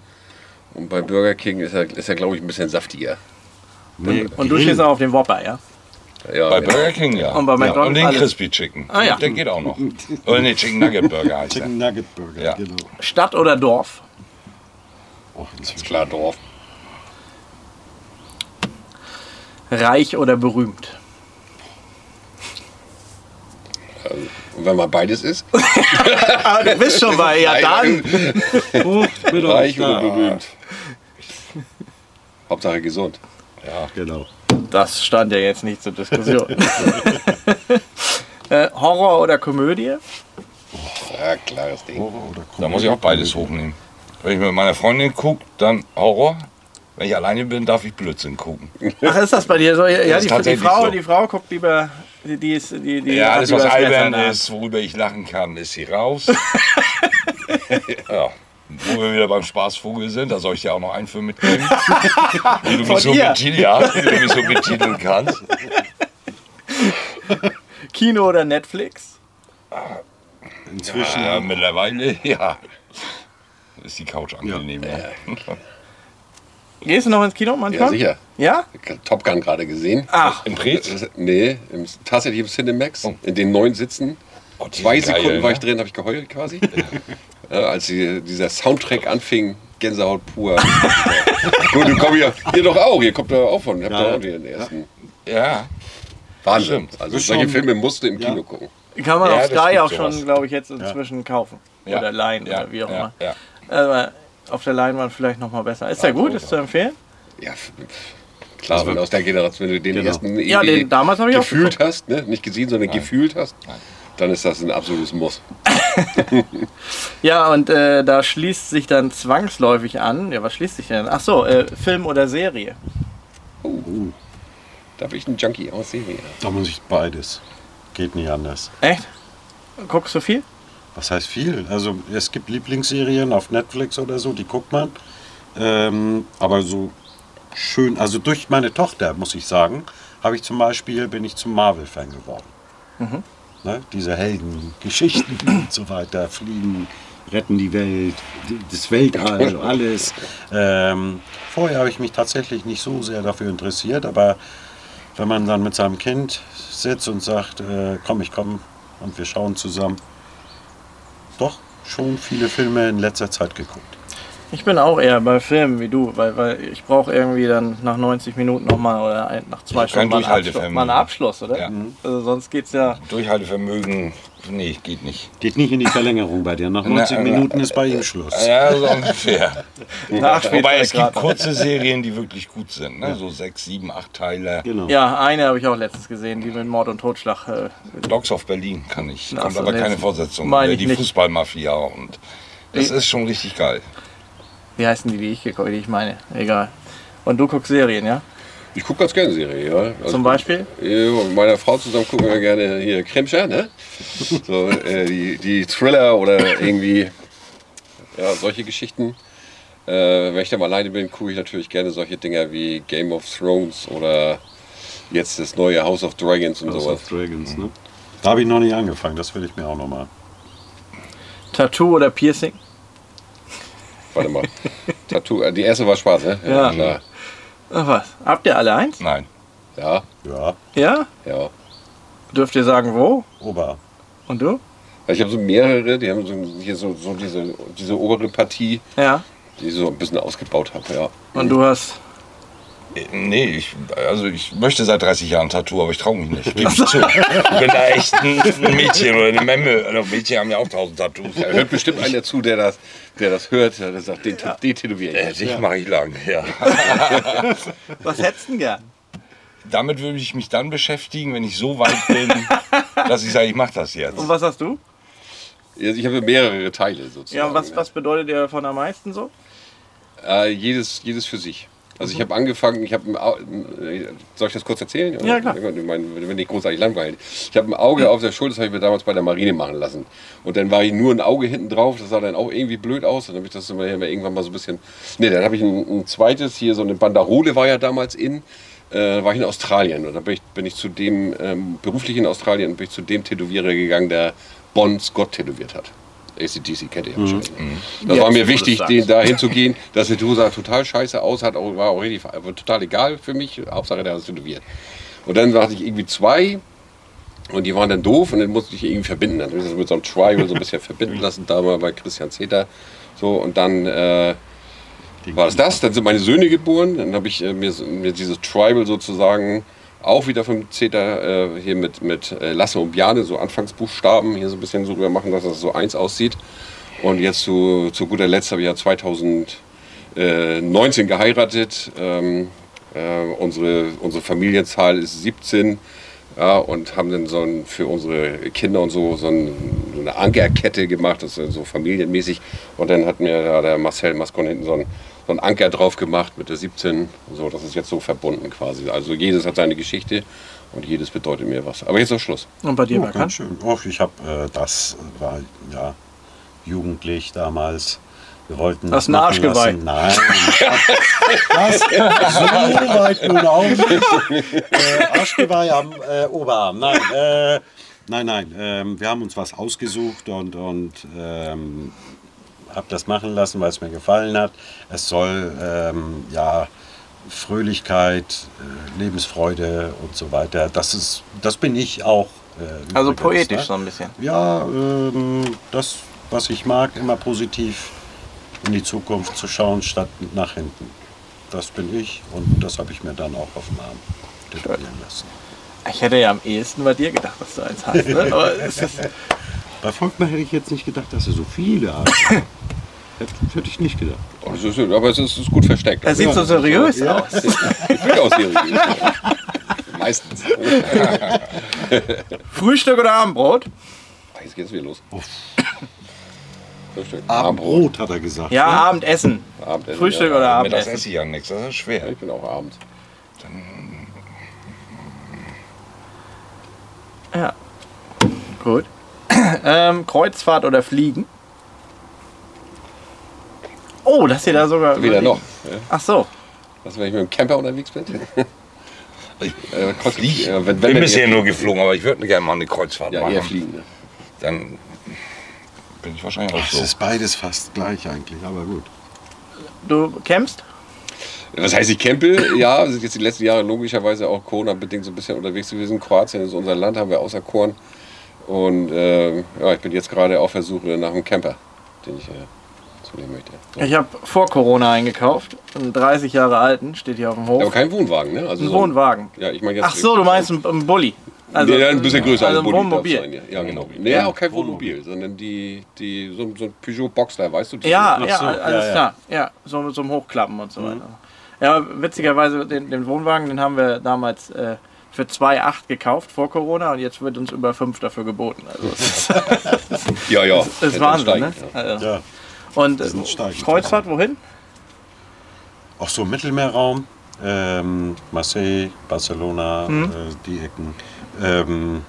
Und bei Burger King ist er, ist er glaube ich, ein bisschen saftiger. Nee, Und du stehst auch auf den Whopper, ja? Ja, Bei. Burger King, ja. Und bei ja. McDonald's Und den alles. Crispy Chicken. Ah, ja. Der geht auch noch. Oder nee, Chicken Nugget Burger heißt der. Chicken Nugget Burger, Ja. genau. Stadt oder Dorf? Oh, inzwischen. Klar, Dorf. Reich oder berühmt? Also, und wenn man beides isst, (laughs) Ah, du bist schon bei, ja dann. (laughs) Oh, reich oder berühmt. Hauptsache gesund. Ja. Genau. Das stand ja jetzt nicht zur Diskussion. (laughs) äh, Horror oder Komödie? Ja, klares Ding. Horror oder Da muss ich auch beides hochnehmen. Wenn ich mit meiner Freundin gucke, dann Horror. Wenn ich alleine bin, darf ich Blödsinn gucken. Ach, ist das bei dir so? Ja, die, die, Frau, so. die Frau guckt lieber. Die, die ist, die, die Ja, alles was albern ist, worüber ich lachen kann, ist sie raus. (laughs) ja. Wo wir wieder beim Spaßvogel sind, da soll ich dir auch noch einen Film mitgeben. (laughs) wie, du mich so betiteln, ja, wie du mich so betiteln kannst. Kino oder Netflix? Inzwischen. Ja, mittlerweile, (laughs) ja. Ist die Couch angenehm. Ja. Gehst du noch ins Kino Ja, manchmal? sicher. Ja? Top Gun gerade gesehen. Ach, Im Preetz? Nee, im, tatsächlich im Cinemax, Oh. in den neuen Sitzen. Oh, Zwei sind geil, Sekunden war ne? ich drin, habe ich geheult quasi. Als die, dieser Soundtrack anfing, Gänsehaut pur. (laughs) Gut, du kommst ja hier doch auch, hier kommt doch auch von. Habt ihr Ja. auch den ersten. Ja, Wahnsinn. Stimmt. Also solche schon- Filme musst du im Ja. Kino gucken. kann man Ja, auf Sky auch sowas. schon, glaube ich, jetzt inzwischen kaufen. Ja. Oder leihen ja, oder wie auch ja, immer. Ja. Aber auf der Leinwand vielleicht noch mal besser. Ist der Ja, gut? Ist zu empfehlen? Ja, klar, wenn du aus der Generation, wenn du den Genau. ersten Ja, den damals habe ich auch gefühlt hast, ne? nicht gesehen, sondern gefühlt hast, dann ist das ein absolutes Muss. (laughs) Ja, und äh, da schließt sich dann zwangsläufig an. Ja, was schließt sich denn? Ach so, äh, Film oder Serie? Da bin ich ein Junkie aus Serie. Da muss ich beides. Geht nicht anders. Echt? Guckst du viel? Was heißt viel? Also es gibt Lieblingsserien auf Netflix oder so, die guckt man. Ähm, aber so schön, also durch meine Tochter, muss ich sagen, habe ich zum Beispiel, bin ich zum Marvel-Fan geworden. Ne? Diese Heldengeschichten (clears throat) und so weiter, fliegen, retten die Welt, das Weltall, (laughs) alles. Ähm, vorher habe ich mich tatsächlich nicht so sehr dafür interessiert, aber wenn man dann mit seinem Kind sitzt und sagt, äh, komm, ich komme und wir schauen zusammen, doch schon viele Filme in letzter Zeit geguckt. Ich bin auch eher bei Filmen wie du, weil, weil ich brauche irgendwie dann nach 90 Minuten nochmal oder ein, nach zwei Stunden mal einen, Abschluss, mal einen Abschluss, oder? Ja. Also sonst geht's ja. Durchhaltevermögen, nee, geht nicht. Geht nicht in die Verlängerung bei dir. Nach 90 Na, na, Minuten ist bei ihm Schluss. Ja, so ungefähr. (laughs) Wobei es gibt kurze Serien, die wirklich gut sind. Ne? So sechs, sieben, acht Teile. Genau. Ja, eine habe ich auch letztens gesehen, die mit Mord und Totschlag. Äh, Dogs of Berlin kann ich. Kommt so, aber keine Fortsetzung. meine Äh, Die nicht. Fußballmafia und das ist schon richtig geil. Wie heißen die, die ich geguckt, die ich meine? Egal. Und du guckst Serien, ja? Ich gucke ganz gerne Serie, ja. Also, Zum Beispiel? Ja, mit meiner Frau zusammen gucken wir gerne hier Kremscher, ne? (laughs) So, äh, die, die Thriller oder irgendwie ja, solche Geschichten. Äh, wenn ich dann mal alleine bin, gucke ich natürlich gerne solche Dinger wie Game of Thrones oder jetzt das neue House of Dragons und House sowas. of Dragons, ne? Da habe ich noch nicht angefangen, das will ich mir auch noch mal. Tattoo oder Piercing? Warte mal. Tattoo, äh, die erste war schwarz, ne? Ja. Klar. Ach was? Habt ihr alle eins? Nein. Ja, Ja, Ja? ja. Dürft ihr sagen, wo? Ober. Und du? Ich habe so mehrere, die haben so, hier so, so diese, diese obere Partie, Ja. die ich so ein bisschen ausgebaut habe, ja. Und du hast. Nee, ich, also ich möchte seit 30 Jahren ein Tattoo, aber ich traue mich nicht. Ich (laughs) zu. Ich bin da echt ein, Mädchen oder eine Memme. Also Mädchen haben ja auch tausend Tattoos. Da hört bestimmt einer zu, der das, der das hört, der sagt, den, den tätowiere Äh, ich. Dich mache ich lang, ja. (laughs) Was hättest du denn gern? Damit würde ich mich dann beschäftigen, wenn ich so weit bin, dass ich sage, ich mache das jetzt. Und was hast du? Ich habe mehrere Teile sozusagen. Ja, was, was bedeutet dir davon am meisten so? Äh, jedes, jedes für sich. Also ich habe angefangen, ich habe, soll ich das kurz erzählen? Ja, klar. Ich meine, wenn nicht großartig langweilig. Ich habe ein Auge auf der Schulter, das habe ich mir damals bei der Marine machen lassen. Und dann war ich nur ein Auge hinten drauf, das sah dann auch irgendwie blöd aus. Dann habe ich das immer irgendwann mal so ein bisschen. Ne, dann habe ich ein, ein zweites, hier so eine Banderole war ja damals in. Äh, war ich in Australien und dann bin ich, bin ich zu dem, ähm, beruflich in Australien, bin ich zu dem Tätowierer gegangen, der Bon Scott tätowiert hat. ACDC kennt ihr ja wahrscheinlich. Das Jetzt, war mir wichtig, den da hinzugehen. Das Tattoo sah total scheiße aus, hat auch, war auch richtig, total egal für mich. Hauptsache, der hat es tätowiert. Und dann hatte ich irgendwie zwei und die waren dann doof und dann musste ich irgendwie verbinden. Dann habe ich das mit so einem Tribal so ein bisschen verbinden lassen, da mal bei Christian Zeter. So, und dann äh, war es das. Dann sind meine Söhne geboren. Dann habe ich äh, mir, mir dieses Tribal sozusagen auch wieder vom Zeter äh, hier mit, mit äh, Lasse und Bjane, so Anfangsbuchstaben, hier so ein bisschen so rüber machen, dass das so eins aussieht. Und jetzt zu, zu guter Letzt habe ich ja 2019 geheiratet. Ähm, Äh, unsere, unsere Familienzahl ist 17 ja, und haben dann so ein, für unsere Kinder und so, so ein, eine Ankerkette gemacht, das ist so familienmäßig. Und dann hat mir da der Marcel Mascon hinten so ein, so ein Anker drauf gemacht mit der 17. So, das ist jetzt so verbunden quasi. Also jedes hat seine Geschichte und jedes bedeutet mir was. Aber jetzt ist Schluss. Und bei dir, Oh, ganz schön. Oh, ich habe äh, das war ja jugendlich damals. Wir wollten das ein Arschgeweih? Nein, das so weit nun auch nicht. Äh, Arschgeweih am äh, Oberarm. Nein, äh, nein, nein. Ähm, wir haben uns was ausgesucht und und ähm, habe das machen lassen, weil es mir gefallen hat. Es soll ähm, ja Fröhlichkeit, äh, Lebensfreude und so weiter. Das ist, das bin ich auch. Äh, Also übrigens, poetisch ne? so ein bisschen. Ja, ähm, das, was ich mag, immer positiv in die Zukunft zu schauen, statt nach hinten. Das bin ich und das habe ich mir dann auch auf dem Arm tätowieren lassen. Ich hätte ja am ehesten bei dir gedacht, dass du eins hast. Ne? Aber es ist, Bei Volkmar hätte ich jetzt nicht gedacht, dass er so viele hat. (laughs) hätte, hätte ich nicht gedacht. Oh, das ist, aber es ist, ist gut versteckt. er sieht so seriös Ja. aus. (laughs) Ich bin ja auch seriös. Meistens. (laughs) Frühstück oder Abendbrot? Jetzt geht's wieder los. Frühstück. Abendbrot hat er gesagt. Ja, ne? Abendessen. Abendessen, Frühstück ja. oder Mit das Abendessen? esse ich ja nichts, das ist Ja, schwer. ich bin auch abends. Ja. Gut. (coughs) Ähm, Kreuzfahrt oder Fliegen? Oh, das hier da sogar. Weder noch. Ja. Ach so. Also wenn ich mit dem Camper unterwegs bin. (laughs) Ich äh, ja, wenn, wenn bin bisher nur geflogen, aber ich würde gerne mal eine Kreuzfahrt Ja, machen. eher fliegen. Ne? Dann bin ich wahrscheinlich auch Es so. ist beides fast gleich eigentlich, aber gut. Du campst? Was heißt, ich campe? Ja, wir sind jetzt die letzten Jahre logischerweise auch Corona-bedingt so ein bisschen unterwegs gewesen. Kroatien ist unser Land, haben wir auserkoren. Und äh, ja, ich bin jetzt gerade auf der Suche nach einem Camper, den ich äh, zu nehmen möchte. Ja. Ich habe vor Corona eingekauft. Einen 30 Jahre alten, steht hier auf dem Hof. Aber kein Wohnwagen, ne? Also Ein so Wohnwagen. Ja, ich meine jetzt. Ach so, du meinst ein, ein Bulli. Also, nee, ein bisschen größer also als ein Bulli Wohnmobil. sein, ja. ja, genau. Nee, Ja. auch kein Wohnmobil, sondern die, die, so, so ein Peugeot Boxster, weißt du? die- Ja, ja, so, alles klar. Ja, so mit so einem Hochklappen und so weiter. Ja, witzigerweise, den, den Wohnwagen, den haben wir damals äh, für 2,8 gekauft vor Corona und jetzt wird uns über 5 dafür geboten. Also das (laughs) ist, Ja, ja. das ist Wahnsinn, ne? steigend, ja. Also, Ja. und äh. Kreuzfahrt, wohin? Auch so Mittelmeerraum, ähm, Marseille, Barcelona, Mhm. äh, die Ecken. Ähm,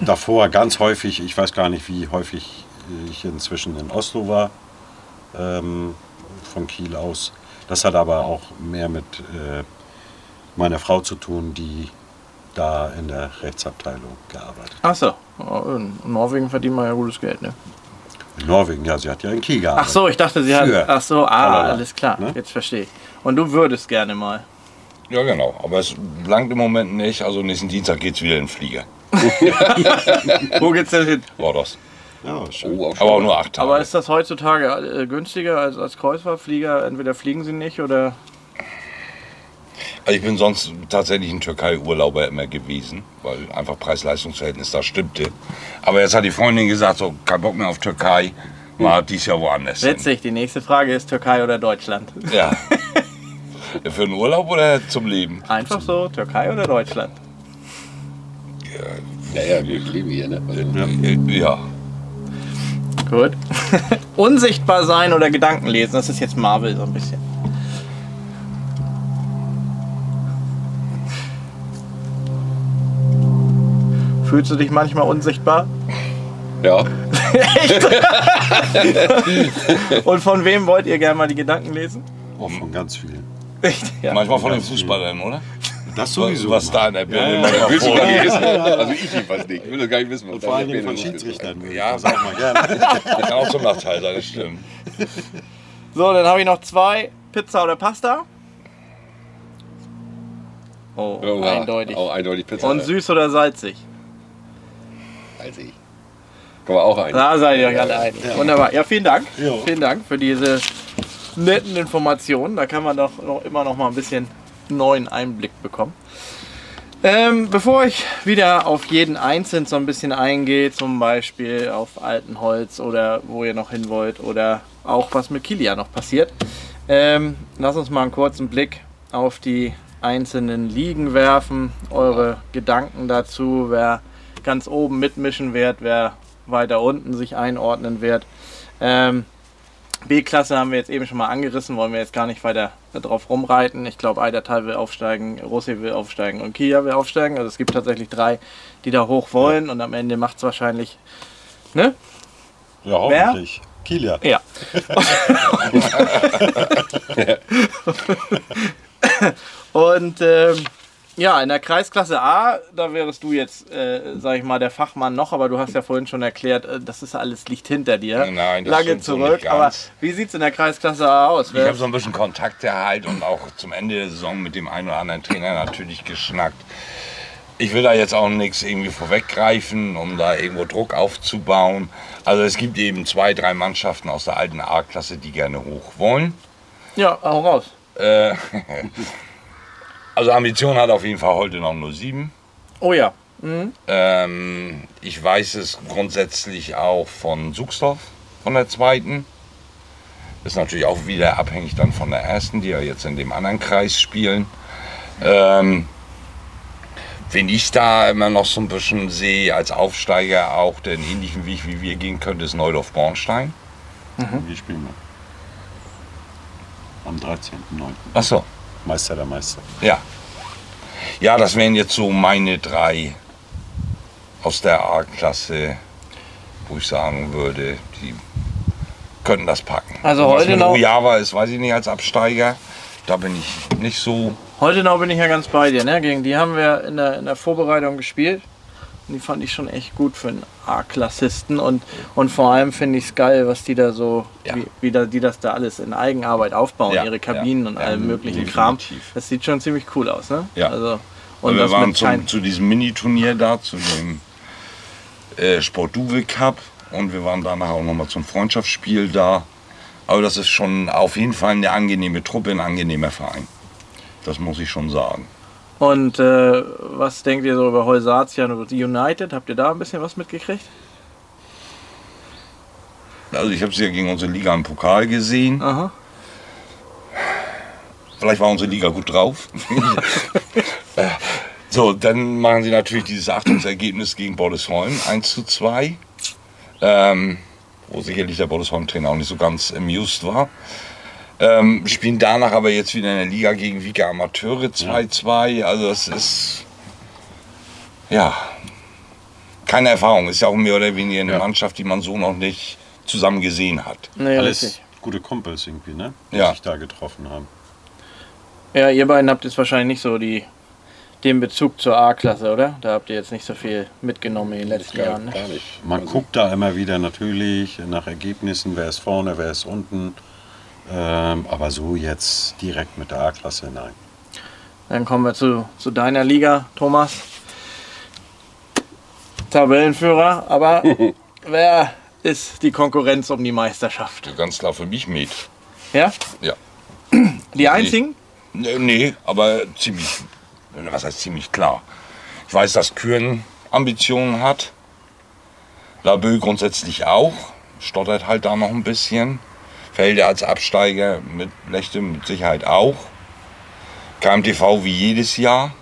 davor ganz häufig, ich weiß gar nicht, wie häufig ich inzwischen in Oslo war, ähm, von Kiel aus. Das hat aber auch mehr mit äh, meiner Frau zu tun, die da in der Rechtsabteilung gearbeitet hat. Achso, in Norwegen verdient man ja gutes Geld, ne? In Norwegen, ja, sie hat ja in Kiel gearbeitet. Ach so, ich dachte, sie hat. Für. Ach so, ah, Tralala. alles klar, Ne? jetzt verstehe ich. Und du würdest gerne mal. Ja, genau. Aber es langt im Moment nicht. Also nächsten Dienstag geht es wieder in den Flieger. (laughs) Wo geht's denn hin? War das. Ja. Oh, Aber auch nur acht Tage. Aber ist das heutzutage äh, günstiger als als Kreuzfahrtflieger? Entweder fliegen sie nicht oder. Also ich bin sonst tatsächlich ein Türkei-Urlauber immer gewesen, weil einfach Preis-Leistungs-Verhältnis da stimmte. Aber jetzt hat die Freundin gesagt, so kein Bock mehr auf Türkei, mal dies Jahr woanders hin. Witzig, die nächste Frage ist Türkei oder Deutschland. Ja. (laughs) Für den Urlaub oder zum Leben? Einfach so, Türkei oder Deutschland? Ja, ja, wir leben hier, ne? Also, Äh, Ja. Gut. (laughs) Unsichtbar sein oder Gedanken lesen, das ist jetzt Marvel so ein bisschen. Fühlst du dich manchmal unsichtbar? ja. (laughs) (laughs) Und von wem wollt ihr gerne mal die Gedanken lesen? Auch von ganz vielen. Echt? Ja. Manchmal von den Fußballern, oder? Das sowieso. Was da in der Birne immer Willst du davor gar nicht geht. wissen? Also ich jedenfalls nicht. Ich will das gar nicht wissen, was Und vor Dingen von. Schiedsrichtern. Ja. das auch mal gerne. (laughs) Kann auch zum Nachteil sein, das stimmt. So, dann habe ich noch zwei. Pizza oder Pasta? Oh, Ja, eindeutig. Auch eindeutig Pizza. Und süß oder salzig? Als ich. Kann man auch ein. Da seid ihr euch alle einig. Wunderbar. Ja, vielen Dank. Ja. Vielen Dank für diese netten Informationen. Da kann man doch noch immer noch mal ein bisschen neuen Einblick bekommen. Ähm, bevor ich wieder auf jeden einzeln so ein bisschen eingehe, zum Beispiel auf Altenholz oder wo ihr noch hin wollt oder auch was mit Kilian noch passiert, ähm, lass uns mal einen kurzen Blick auf die einzelnen Ligen werfen. Eure Gedanken dazu, wer ganz oben mitmischen wird, wer weiter unten sich einordnen wird. Ähm, B-Klasse haben wir jetzt eben schon mal angerissen, wollen wir jetzt gar nicht weiter drauf rumreiten. Ich glaube, Eidertal will aufsteigen, Rossi will aufsteigen und Kia will aufsteigen. Also es gibt tatsächlich drei, die da hoch wollen und am Ende macht es wahrscheinlich, ne? Ja, hoffentlich. Kielia. Ja. (laughs) (laughs) und ähm, ja, in der Kreisklasse A, da wärst du jetzt, äh, sag ich mal, der Fachmann noch, aber du hast ja vorhin schon erklärt, äh, das ist alles liegt hinter dir. Nein, das Lange so zurück. nicht aber wie sieht es in der Kreisklasse A aus? Ich habe so ein bisschen Kontakte halt und auch zum Ende der Saison mit dem einen oder anderen Trainer natürlich geschnackt. Ich will da jetzt auch nichts irgendwie vorweggreifen, um da irgendwo Druck aufzubauen. Also es gibt eben zwei, drei Mannschaften aus der alten A-Klasse, die gerne hoch wollen. ja, hau raus. Äh, (laughs) also Ambition hat auf jeden Fall heute noch nur sieben. Oh ja. Mhm. Ähm, ich weiß es grundsätzlich auch von Suchsdorf, von der zweiten. Ist natürlich auch wieder abhängig dann von der ersten, die ja jetzt in dem anderen Kreis spielen. Ähm, wen ich da immer noch so ein bisschen sehe als Aufsteiger, auch den ähnlichen Weg wie wir gehen könnte, ist Neudorf-Bornstein. Wir spielen wir. Am 13.09. Achso, Meister der Meister. ja. Ja, das wären jetzt so meine drei aus der A-Klasse, wo ich sagen würde, die könnten das packen. Also Was heute mit noch- Java ist, weiß ich nicht, als Absteiger. Da bin ich nicht so. Heute noch bin ich ja ganz bei dir. Ne? Gegen die haben wir in der, in der Vorbereitung gespielt. Die fand ich schon echt gut für einen A-Klassisten. Und, und vor allem finde ich es geil, was die da so, Ja. wie, wie da, die das da alles in Eigenarbeit aufbauen. Ja, Ihre Kabinen ja, und allem möglichen definitiv. Kram. Das sieht schon ziemlich cool aus. Ne? Ja. Also, Und und wir waren zum, zu diesem Mini-Turnier da, zu dem äh, Sport-Duwe Cup. Und wir waren danach auch nochmal zum Freundschaftsspiel da. Aber das ist schon auf jeden Fall eine angenehme Truppe, ein angenehmer Verein. Das muss ich schon sagen. Und äh, was denkt ihr so über Holsatia und United? Habt ihr da ein bisschen was mitgekriegt? Also ich habe sie ja gegen unsere Liga im Pokal gesehen. Aha. Vielleicht war unsere Liga gut drauf. (laughs) So, dann machen sie natürlich dieses Achtungsergebnis gegen Bollesholm 1 zu 2. Ähm, wo sicherlich der Bollesholm-Trainer auch nicht so ganz amused war. Ähm, spielen danach aber jetzt wieder in der Liga gegen Vika Amateure 2-2. Also das ist ja keine Erfahrung. Ist ja auch mehr oder weniger eine Ja. Mannschaft, die man so noch nicht zusammen gesehen hat. Nee, Alles richtig. gute Kumpels irgendwie, ne? Die Ja. sich da getroffen haben. Ja, ihr beiden habt jetzt wahrscheinlich nicht so die, den Bezug zur A-Klasse, oder? Da habt ihr jetzt nicht so viel mitgenommen in den letzten Jahren. Ne? gar nicht. Man Also, guckt da immer wieder natürlich nach Ergebnissen, wer ist vorne, wer ist unten. Ähm, aber so jetzt direkt mit der A-Klasse, nein. Dann kommen wir zu, zu deiner Liga, Thomas. Tabellenführer, aber (laughs) wer ist die Konkurrenz um die Meisterschaft? Ganz klar für mich mit. Ja? Ja. Die einzigen? Nee, nee, aber ziemlich, was heißt ziemlich klar. Ich weiß, dass Küren Ambitionen hat. Labö grundsätzlich auch. Stottert halt da noch ein bisschen. Felder als Absteiger mit Lechte mit Sicherheit auch. KMTV wie jedes Jahr.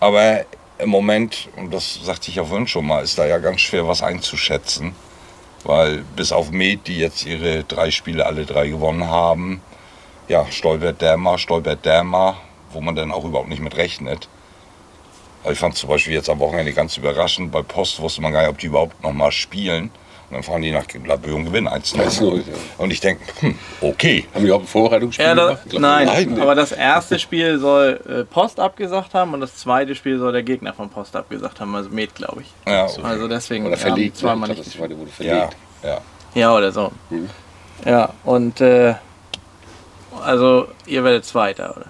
Aber im Moment, und das sagte ich ja vorhin schon mal, ist da ja ganz schwer was einzuschätzen. Weil bis auf Med, die jetzt ihre drei Spiele alle drei gewonnen haben, ja, stolpert der mal, stolpert der mal, wo man dann auch überhaupt nicht mit rechnet. Ich fand zum Beispiel jetzt am Wochenende ganz überraschend, bei Post wusste man gar nicht, ob die überhaupt noch mal spielen. Und dann fahren die nach Labö und gewinnen 1 1-0, ja. Und ich denke, hm, okay. Haben die auch ein Vorbereitungsspiel Ja, da, gemacht? Nein, nee. aber das erste Spiel soll äh, Post abgesagt haben und das zweite Spiel soll der Gegner von Post abgesagt haben, also Med, glaube ich. Ja, Also deswegen Oder haben verlegt. ne? zweimal glaub, nicht das zweite wurde ja, verlegt. ja. Ja, oder so. Mhm. Ja, und äh, also ihr werdet Zweiter, oder?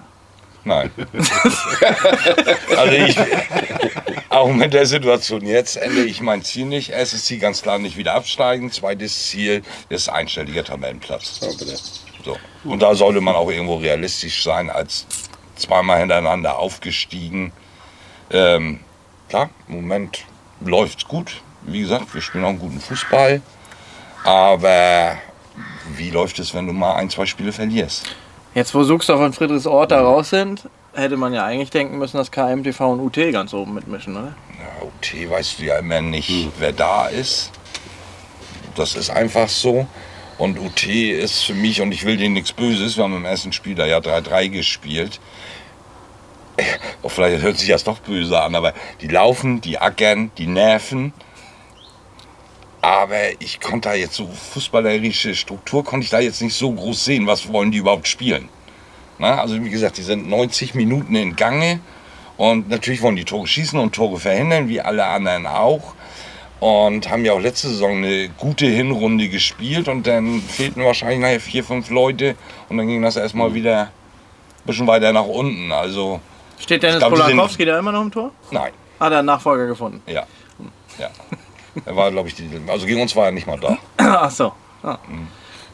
Nein. (laughs) also ich, auch mit der Situation jetzt ändere ich mein Ziel nicht. Erstes Ziel ganz klar nicht wieder absteigen. Zweites Ziel ist einstelliger Tabellenplatz. So, bitte. So. Und da sollte man auch irgendwo realistisch sein, als zweimal hintereinander aufgestiegen. Ähm, klar, im Moment läuft's gut. Wie gesagt, wir spielen auch einen guten Fußball. Aber wie läuft es, wenn du mal ein, zwei Spiele verlierst? Jetzt, wo Suchsdorf und Friedrichsort da raus sind, hätte man ja eigentlich denken müssen, dass KMTV und UT ganz oben mitmischen, oder? Ja, UT weißt du ja immer nicht, wer da ist. Das ist einfach so. Und UT ist für mich, und ich will denen nichts Böses, wir haben im ersten Spiel da ja 3-3 gespielt. Vielleicht hört sich das doch böse an, aber die laufen, die ackern, die nerven. Aber ich konnte da jetzt so fußballerische Struktur, konnte ich da jetzt nicht so groß sehen, was wollen die überhaupt spielen. Na, also wie gesagt, die sind 90 Minuten in Gange und natürlich wollen die Tore schießen und Tore verhindern, wie alle anderen auch. Und haben ja auch letzte Saison eine gute Hinrunde gespielt und dann fehlten wahrscheinlich nachher vier, fünf Leute und dann ging das erstmal wieder ein bisschen weiter nach unten. Also, Steht Dennis glaub, Polakowski da immer noch im Tor? nein, Hat er einen Nachfolger gefunden? ja. ja. Er war, glaube ich, die, also gegen uns war er nicht mal da. Ach so. Ah.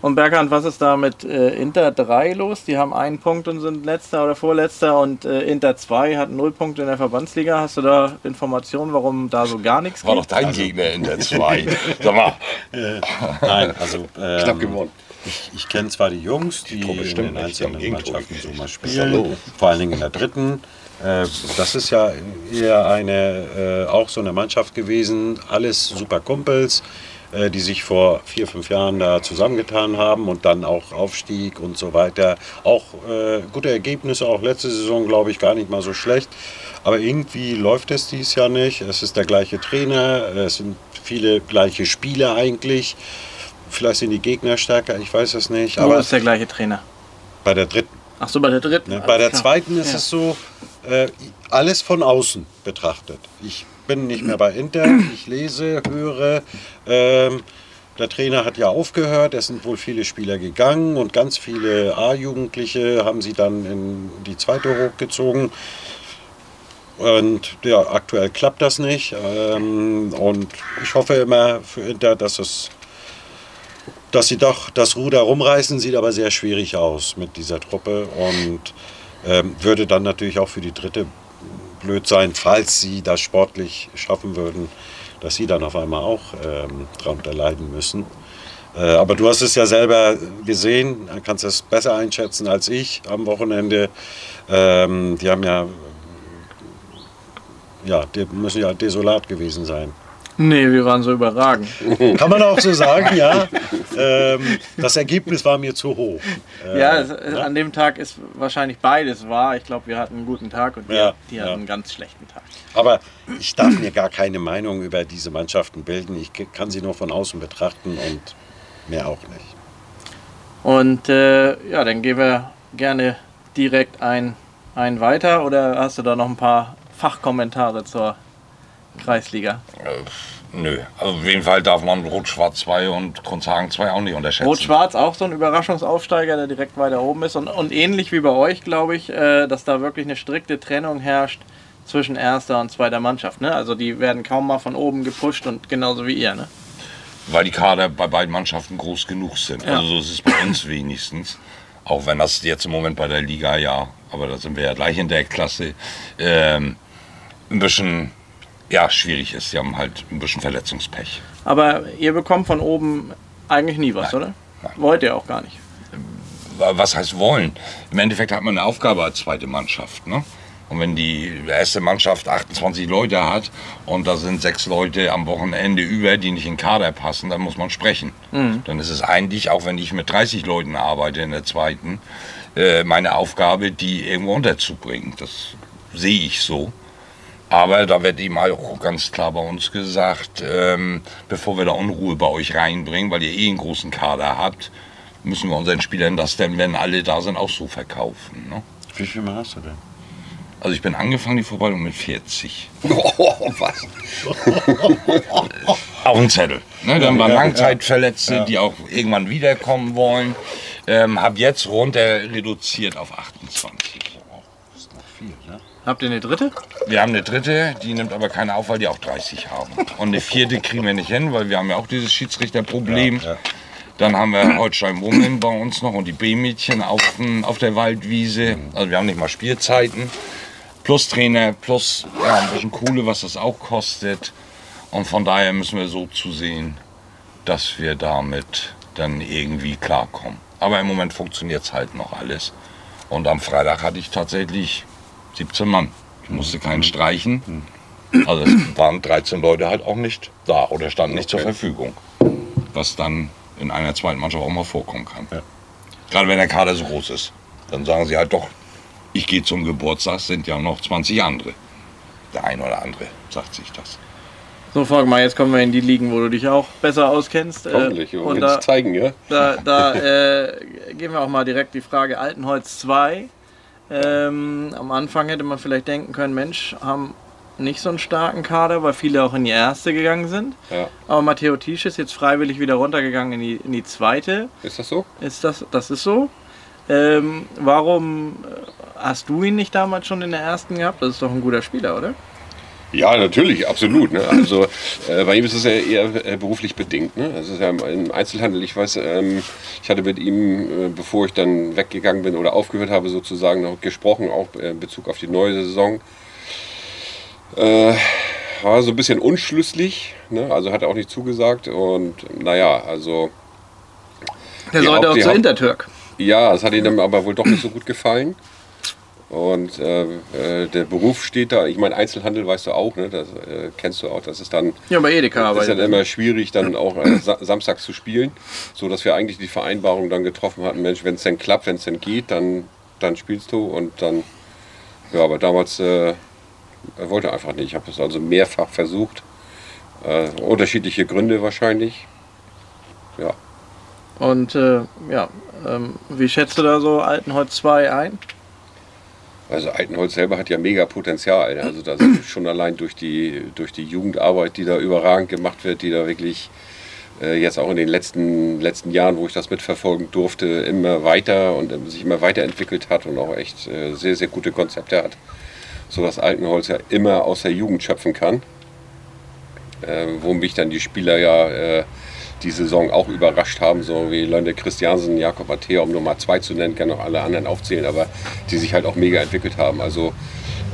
Und Berghand, was ist da mit äh, Inter 3 los? Die haben einen Punkt und sind letzter oder vorletzter und äh, Inter 2 hat null Punkte in der Verbandsliga. Hast du da Informationen, warum da so gar nichts War doch geht? dein Gegner in der 2. Sag mal, Nein, also ähm, Knapp gewonnen. ich, ich kenne zwar die Jungs, die, Truppe in den die einzelnen Mannschaften so mal spielen, vor allen Dingen in der dritten. Äh, das ist ja eher eine, äh, auch so eine Mannschaft gewesen, alles super Kumpels, äh, die sich vor vier, fünf Jahren da zusammengetan haben und dann auch Aufstieg und so weiter. Auch gute Ergebnisse, auch letzte Saison, glaube ich, gar nicht mal so schlecht. Aber irgendwie läuft es dieses Jahr nicht. Es ist der gleiche Trainer, es sind viele gleiche Spieler eigentlich. Vielleicht sind die Gegner stärker, ich weiß es nicht. Aber ist der gleiche Trainer? bei der dritten. Ach so, bei der dritten. Ne? Bei der klar. zweiten ist Ja. es so, äh, alles von außen betrachtet. Ich bin nicht mehr bei Inter, ich lese, höre. Ähm, der Trainer hat ja aufgehört, es sind wohl viele Spieler gegangen und ganz viele A-Jugendliche haben sie dann in die zweite hochgezogen. Und ja, aktuell klappt das nicht. Ähm, und ich hoffe immer für Inter, dass es dass sie doch das Ruder rumreißen, sieht aber sehr schwierig aus mit dieser Truppe und ähm, würde dann natürlich auch für die dritte blöd sein, falls sie das sportlich schaffen würden, dass sie dann auf einmal auch ähm, darunter leiden müssen. Äh, aber du hast es ja selber gesehen, kannst es besser einschätzen als ich am Wochenende. Ähm, die haben ja, ja, die müssen ja desolat gewesen sein. Nee, wir waren so überragend. (laughs) Kann man auch so sagen, ja. Ähm, das Ergebnis war mir zu hoch. Äh, ja, es, es- an dem Tag ist wahrscheinlich beides wahr. Ich glaube, wir hatten einen guten Tag und die, Ja, die ja. hatten einen ganz schlechten Tag. Aber ich darf mir gar keine Meinung über diese Mannschaften bilden. Ich kann sie nur von außen betrachten und mehr auch nicht. Und äh, ja, dann gehen wir gerne direkt ein, ein weiter. Oder hast du da noch ein paar Fachkommentare zur Kreisliga? nö. Also auf jeden Fall darf man Rot-Schwarz 2 und Grundhagen 2 auch nicht unterschätzen. Rot-Schwarz auch so ein Überraschungsaufsteiger, der direkt weiter oben ist. Und, und ähnlich wie bei euch, glaube ich, äh, dass da wirklich eine strikte Trennung herrscht zwischen erster und zweiter Mannschaft. Ne? Also die werden kaum mal von oben gepusht und genauso wie ihr. Ne? Weil die Kader bei beiden Mannschaften groß genug sind. Ja. Also so ist es bei uns wenigstens. Auch wenn das jetzt im Moment bei der Liga ja, aber da sind wir ja gleich in der Klasse, ähm, ein bisschen ja, schwierig ist. Sie haben halt ein bisschen Verletzungspech. Aber ihr bekommt von oben eigentlich nie was, Nein. oder? Nein. Wollt ihr auch gar nicht. was heißt wollen? Im Endeffekt hat man eine Aufgabe als zweite Mannschaft. Ne? Und wenn die erste Mannschaft 28 Leute hat und da sind sechs Leute am Wochenende über, die nicht in den Kader passen, dann muss man sprechen. Dann ist es eigentlich, auch wenn ich mit 30 Leuten arbeite in der zweiten, äh, meine Aufgabe, die irgendwo unterzubringen. Das sehe ich so. Aber da wird eben auch ganz klar bei uns gesagt, ähm, bevor wir da Unruhe bei euch reinbringen, weil ihr eh einen großen Kader habt, müssen wir unseren Spielern das denn, wenn alle da sind, auch so verkaufen. Ne? Wie viel mehr hast du denn? Also ich bin angefangen die Vorbereitung mit 40. (laughs) Oh, was? (laughs) Auf dem Zettel. Ne? Dann waren Langzeitverletzte, ja. die auch irgendwann wiederkommen wollen. Ähm, hab jetzt runter reduziert auf 28. Das ist noch viel, ne? Habt ihr eine dritte? Wir haben eine dritte, die nimmt aber keine auf, weil die auch 30 haben. Und eine vierte kriegen wir nicht hin, weil wir haben ja auch dieses Schiedsrichterproblem. Ja, ja. Dann haben wir Holstein Wummeln bei uns noch und die B-Mädchen auf, auf der Waldwiese. Also wir haben nicht mal Spielzeiten. Plus Trainer, plus ja, ein bisschen Kohle, was das auch kostet. Und von daher müssen wir so zusehen, dass wir damit dann irgendwie klarkommen. Aber im Moment funktioniert es halt noch alles. Und am Freitag hatte ich tatsächlich 17 Mann. Ich musste keinen streichen. Also es waren 13 Leute halt auch nicht da oder standen nicht zur Okay. Verfügung. Was dann in einer zweiten Mannschaft auch mal vorkommen kann. Ja. Gerade wenn der Kader so groß ist. Dann sagen sie halt doch, ich gehe zum Geburtstag, sind ja noch 20 andere. Der ein oder andere sagt sich das. So, Volk mal, jetzt kommen wir in die Ligen, wo du dich auch besser auskennst. Äh, Hoffentlich. Wir und da, zeigen, ja? da, da (laughs) äh, gehen wir auch mal direkt die Frage Altenholz 2. Ähm, am Anfang hätte man vielleicht denken können, Mensch, haben nicht so einen starken Kader, weil viele auch in die erste gegangen sind. Ja. Aber Matteo Tisch ist jetzt freiwillig wieder runtergegangen in die, in die zweite. Ist das so? Ist das, das ist so. Ähm, warum äh, hast du ihn nicht damals schon in der ersten gehabt? Das ist doch ein guter Spieler, oder? Ja, natürlich, absolut. Ne? Also äh, bei ihm ist es ja eher äh, beruflich bedingt. Ne? Es ist ja im, Einzelhandel. Ich weiß, ähm, ich hatte mit ihm, äh, bevor ich dann weggegangen bin oder aufgehört habe, sozusagen noch gesprochen, auch äh, in Bezug auf die neue Saison. Äh, war so ein bisschen unschlüssig, ne? also hat er auch nicht zugesagt. Und naja, also Der sollte auch die zur Haupt- Intertürk. ja, es hat ihm dann aber wohl doch nicht so gut gefallen. Und äh, äh, der Beruf steht da, ich meine, Einzelhandel weißt du auch, ne? das äh, kennst du auch, das ist dann Ja, bei Edeka ist dann immer schwierig, dann auch äh, sa samstags zu spielen, so dass wir eigentlich die Vereinbarung dann getroffen hatten, Mensch, wenn es denn klappt, wenn es denn geht, dann, dann spielst du und dann, ja, aber damals äh, er wollte einfach nicht. Ich habe es also mehrfach versucht, äh, unterschiedliche Gründe wahrscheinlich. Ja, Und äh, ja, ähm, wie schätzt du da so Altenholz 2 ein? Also Altenholz selber hat ja mega Potenzial. ne? Also das ist schon allein durch die, durch die Jugendarbeit, die da überragend gemacht wird, die da wirklich äh, jetzt auch in den letzten, letzten Jahren, wo ich das mitverfolgen durfte, immer weiter und ähm, sich immer weiterentwickelt hat und auch echt äh, sehr, sehr gute Konzepte hat. So dass Altenholz ja immer aus der Jugend schöpfen kann. Äh, wo mich dann die Spieler ja äh, die Saison auch überrascht haben, so wie Leute Christiansen, Jakob Matthäa, um nur mal zwei zu nennen, kann noch alle anderen aufzählen, aber die sich halt auch mega entwickelt haben. Also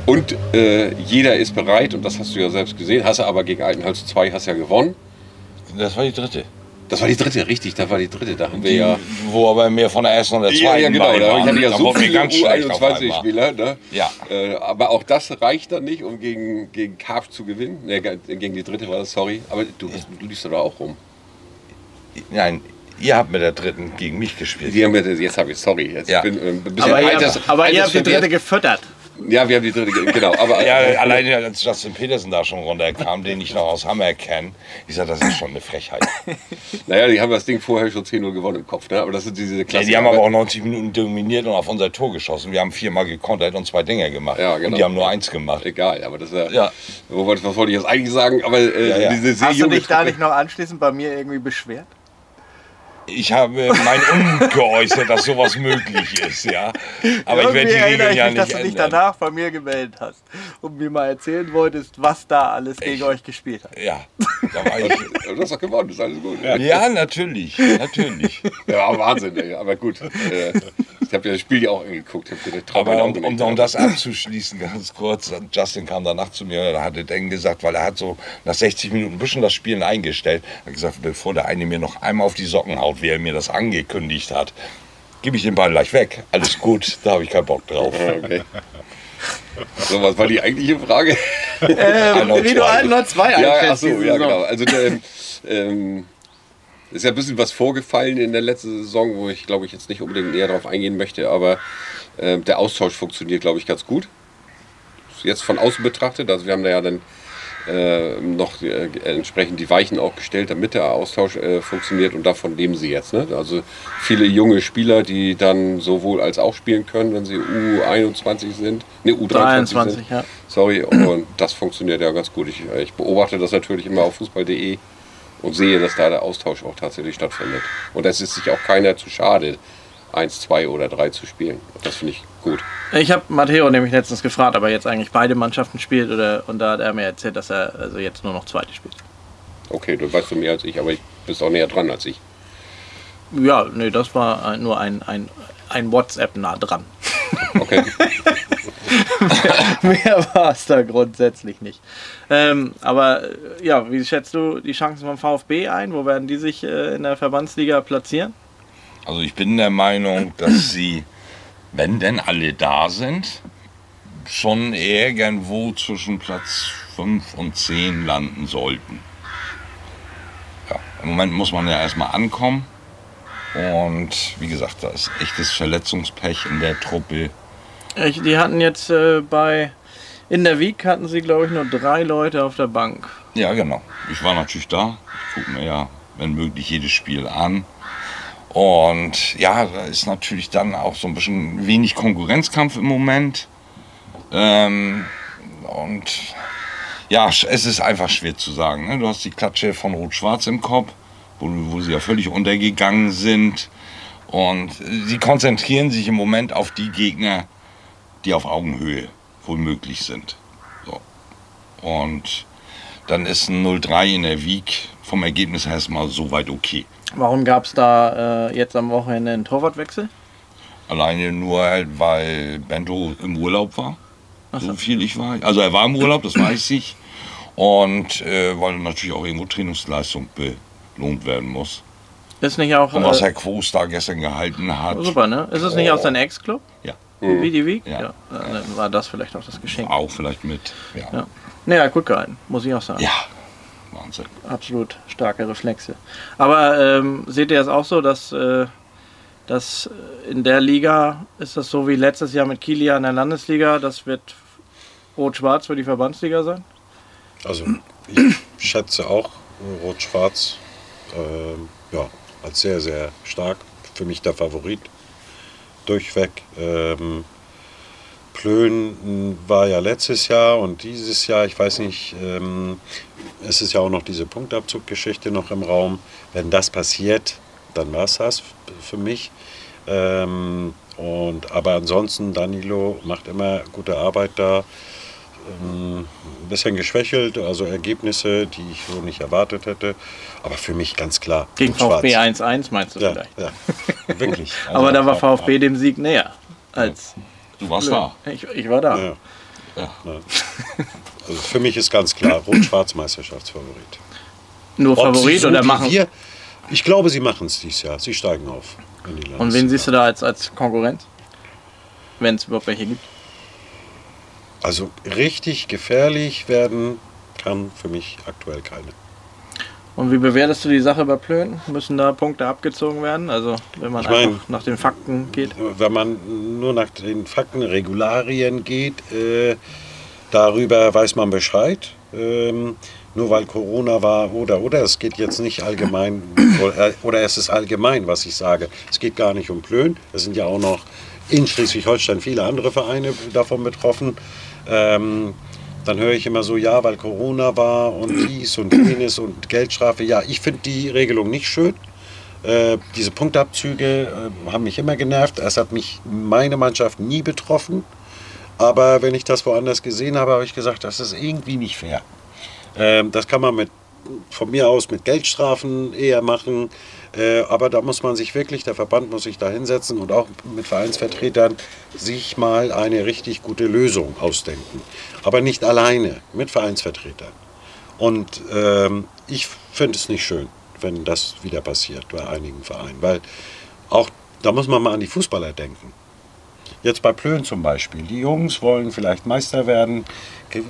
und äh, jeder ist bereit, und das hast du ja selbst gesehen, hast du aber gegen Altenholz 2 hast ja gewonnen. Das war die dritte. Das war die dritte, richtig, das war die dritte. Da haben wir Die, ja. Wo aber mehr von der ersten und der zweiten Ja, ja, genau. bei Da waren. hatte ich ja so viele ganz schlecht auf einmal. U21-Spieler. Ne? Ja. Äh, aber auch das reicht dann nicht, um gegen, gegen Karpf zu gewinnen. Ne, gegen die dritte war das, sorry. Aber du, du liefst da auch rum. Nein, ihr habt mit der dritten gegen mich gespielt. Die haben wir, jetzt habe ich, sorry. Jetzt Ja. bin äh, ein bisschen Aber, ihr alters- habt, aber ihr habt die dritte gefüttert. Ja, wir haben die dritte, ge- genau. Aber, Ja, äh, alleine als Justin Peterson da schon runterkam, den ich noch aus Hammer kenne, ich sag, das ist schon eine Frechheit. (laughs) naja, die haben das Ding vorher schon 10-0 gewonnen im Kopf. Ne? Aber das sind diese Ja, Klassiker. die haben aber auch 90 Minuten dominiert und auf unser Tor geschossen. Wir haben viermal gekontert und zwei Dinger gemacht. Ja, genau. Und die haben nur eins gemacht. Egal, aber das ist ja. Ja. Wo wollte- Was wollte ich jetzt eigentlich sagen? Aber äh, Ja, ja. diese sehr Hast du dich da nicht noch anschließend bei mir irgendwie beschwert? Ich habe mein Unmut geäußert, dass sowas möglich ist, ja. Aber ich werde die Regeln ich ja mich, nicht dass du dich ändern. danach bei mir gemeldet hast und mir mal erzählen wolltest, was da alles gegen Ich- euch gespielt hat. Ja, da war ich. (laughs) Du hast doch gewonnen, ist alles gut. Ja, natürlich, natürlich. Ja, Wahnsinn, ey. aber gut. Äh, ich habe ja das Spiel ja auch angeguckt. Aber um, um, um das abzuschließen, ganz kurz, Justin kam danach zu mir und hatte dann gesagt, weil er hat so nach 60 Minuten ein bisschen das Spielen eingestellt, hat gesagt, bevor der eine mir noch einmal auf die Socken haut, wie er mir das angekündigt hat, gebe ich den Ball gleich weg. Alles gut, da habe ich keinen Bock drauf. Ja, okay. So, was war die eigentliche Frage? Ähm, wie du zwei ja, ach einschätzt so, ja, genau. Also, ähm, ähm, ist ja ein bisschen was vorgefallen in der letzten Saison, wo ich glaube ich jetzt nicht unbedingt näher darauf eingehen möchte, aber ähm, der Austausch funktioniert, glaube ich, ganz gut. Jetzt von außen betrachtet, also wir haben da ja dann äh, noch äh, entsprechend die Weichen auch gestellt, damit der Austausch äh, funktioniert und davon leben sie jetzt. Ne? Also viele junge Spieler, die dann sowohl als auch spielen können, wenn sie U21 sind, ne U23 23, sind. ja. Sorry, und das funktioniert ja ganz gut. Ich, ich beobachte das natürlich immer auf fußball.de und sehe, dass da der Austausch auch tatsächlich stattfindet. Und es ist sich auch keiner zu schade, eins, zwei oder drei zu spielen. Das finde ich gut. Ich habe Matteo nämlich letztens gefragt, ob er jetzt eigentlich beide Mannschaften spielt oder und da hat er mir erzählt, dass er also jetzt nur noch zweite spielt. Okay, du weißt du mehr als ich, aber ich bist auch näher dran als ich. Ja, nee, das war nur ein, ein, ein WhatsApp nah dran. Okay. (laughs) Mehr war es da grundsätzlich nicht. Ähm, aber ja, wie schätzt du die Chancen vom VfB ein? Wo werden die sich äh, in der Verbandsliga platzieren? Also ich bin der Meinung, dass sie wenn denn alle da sind, schon irgendwo zwischen Platz 5 und 10 landen sollten. Ja, Im Moment muss man ja erstmal ankommen. Und wie gesagt, da ist echtes Verletzungspech in der Truppe. Die hatten jetzt äh, bei. In der Wieg hatten sie, glaube ich, nur drei Leute auf der Bank. Ja, genau. Ich war natürlich da. Ich gucke mir ja, wenn möglich, jedes Spiel an. Und ja, da ist natürlich dann auch so ein bisschen wenig Konkurrenzkampf im Moment. Ähm, und ja, es ist einfach schwer zu sagen. Ne? Du hast die Klatsche von Rot-Schwarz im Kopf, wo, wo sie ja völlig untergegangen sind. Und sie konzentrieren sich im Moment auf die Gegner, die auf Augenhöhe wohl möglich sind. So. Und dann ist ein 0-3 in der Wieg vom Ergebnis her erstmal soweit okay. Warum gab es da äh, jetzt am Wochenende einen Torwartwechsel? Alleine nur, halt, weil Bento im Urlaub war. So viel ich war. Also er war im Urlaub, das weiß ich. Und äh, weil natürlich auch irgendwo Trainingsleistung belohnt werden muss. Ist nicht auch. Und was Äh, Herr Quos da gestern gehalten hat, super, ne? Ist es nicht Oh. aus deinem Ex-Club? Ja. Wie die Wieg? Ja. ja. Dann war das vielleicht auch das Geschenk. auch vielleicht mit. Ja. Ja. Naja, gut gehalten, muss ich auch sagen. ja. Wahnsinn. Absolut starke Reflexe. Aber ähm, seht ihr es auch so, dass, äh, dass in der Liga ist das so wie letztes Jahr mit Kielia in der Landesliga, das wird Rot-Schwarz für die Verbandsliga sein? Also ich schätze auch Rot-Schwarz ähm, ja, als sehr, sehr stark. Für mich der Favorit. Durchweg. Ähm, Plön war ja letztes Jahr und dieses Jahr, ich weiß nicht, ähm, es ist ja auch noch diese Punktabzuggeschichte noch im Raum. Wenn das passiert, dann war es das für mich. Ähm, und, aber ansonsten, Danilo macht immer gute Arbeit da. Ähm, ein bisschen geschwächelt, also Ergebnisse, die ich so nicht erwartet hätte. Aber für mich ganz klar. Gegen. VfB 1-1 meinst du Ja, vielleicht? ja, wirklich. (laughs) Aber da war VfB dem Sieg näher als. Du warst da. Ich, ich war da. Ja. Ja. Also für mich ist ganz klar Rot-Schwarz Meisterschaftsfavorit. Nur Ob Favorit so oder machen. Wir, ich glaube, sie machen es dieses Jahr. Sie steigen auf. in die Und wen siehst du da als, als Konkurrenz? Wenn es überhaupt welche gibt. Also richtig gefährlich werden kann für mich aktuell keine. Und wie bewertest du die Sache bei Plön? Müssen da Punkte abgezogen werden? Also wenn man Ich mein- einfach nach den Fakten geht. Wenn man nur nach den Fakten, Regularien geht, äh, darüber weiß man Bescheid. Ähm, nur weil Corona war oder oder es geht jetzt nicht allgemein (coughs) oder, oder es ist allgemein, was ich sage. Es geht gar nicht um Plön. Es sind ja auch noch in Schleswig-Holstein viele andere Vereine davon betroffen. Ähm, dann höre ich immer so, ja, weil Corona war und dies und jenes und Geldstrafe. Ja, ich finde die Regelung nicht schön. Äh, diese Punktabzüge äh, haben mich immer genervt. Es hat mich meine Mannschaft nie betroffen. Aber wenn ich das woanders gesehen habe, habe ich gesagt, das ist irgendwie nicht fair. Ähm, das kann man mit, von mir aus mit Geldstrafen eher machen. Äh, aber da muss man sich wirklich, der Verband muss sich da hinsetzen und auch mit Vereinsvertretern sich mal eine richtig gute Lösung ausdenken. Aber nicht alleine, mit Vereinsvertretern. Und ähm, ich finde es nicht schön, wenn das wieder passiert bei einigen Vereinen. Weil auch da muss man mal an die Fußballer denken. Jetzt bei Plön zum Beispiel. Die Jungs wollen vielleicht Meister werden,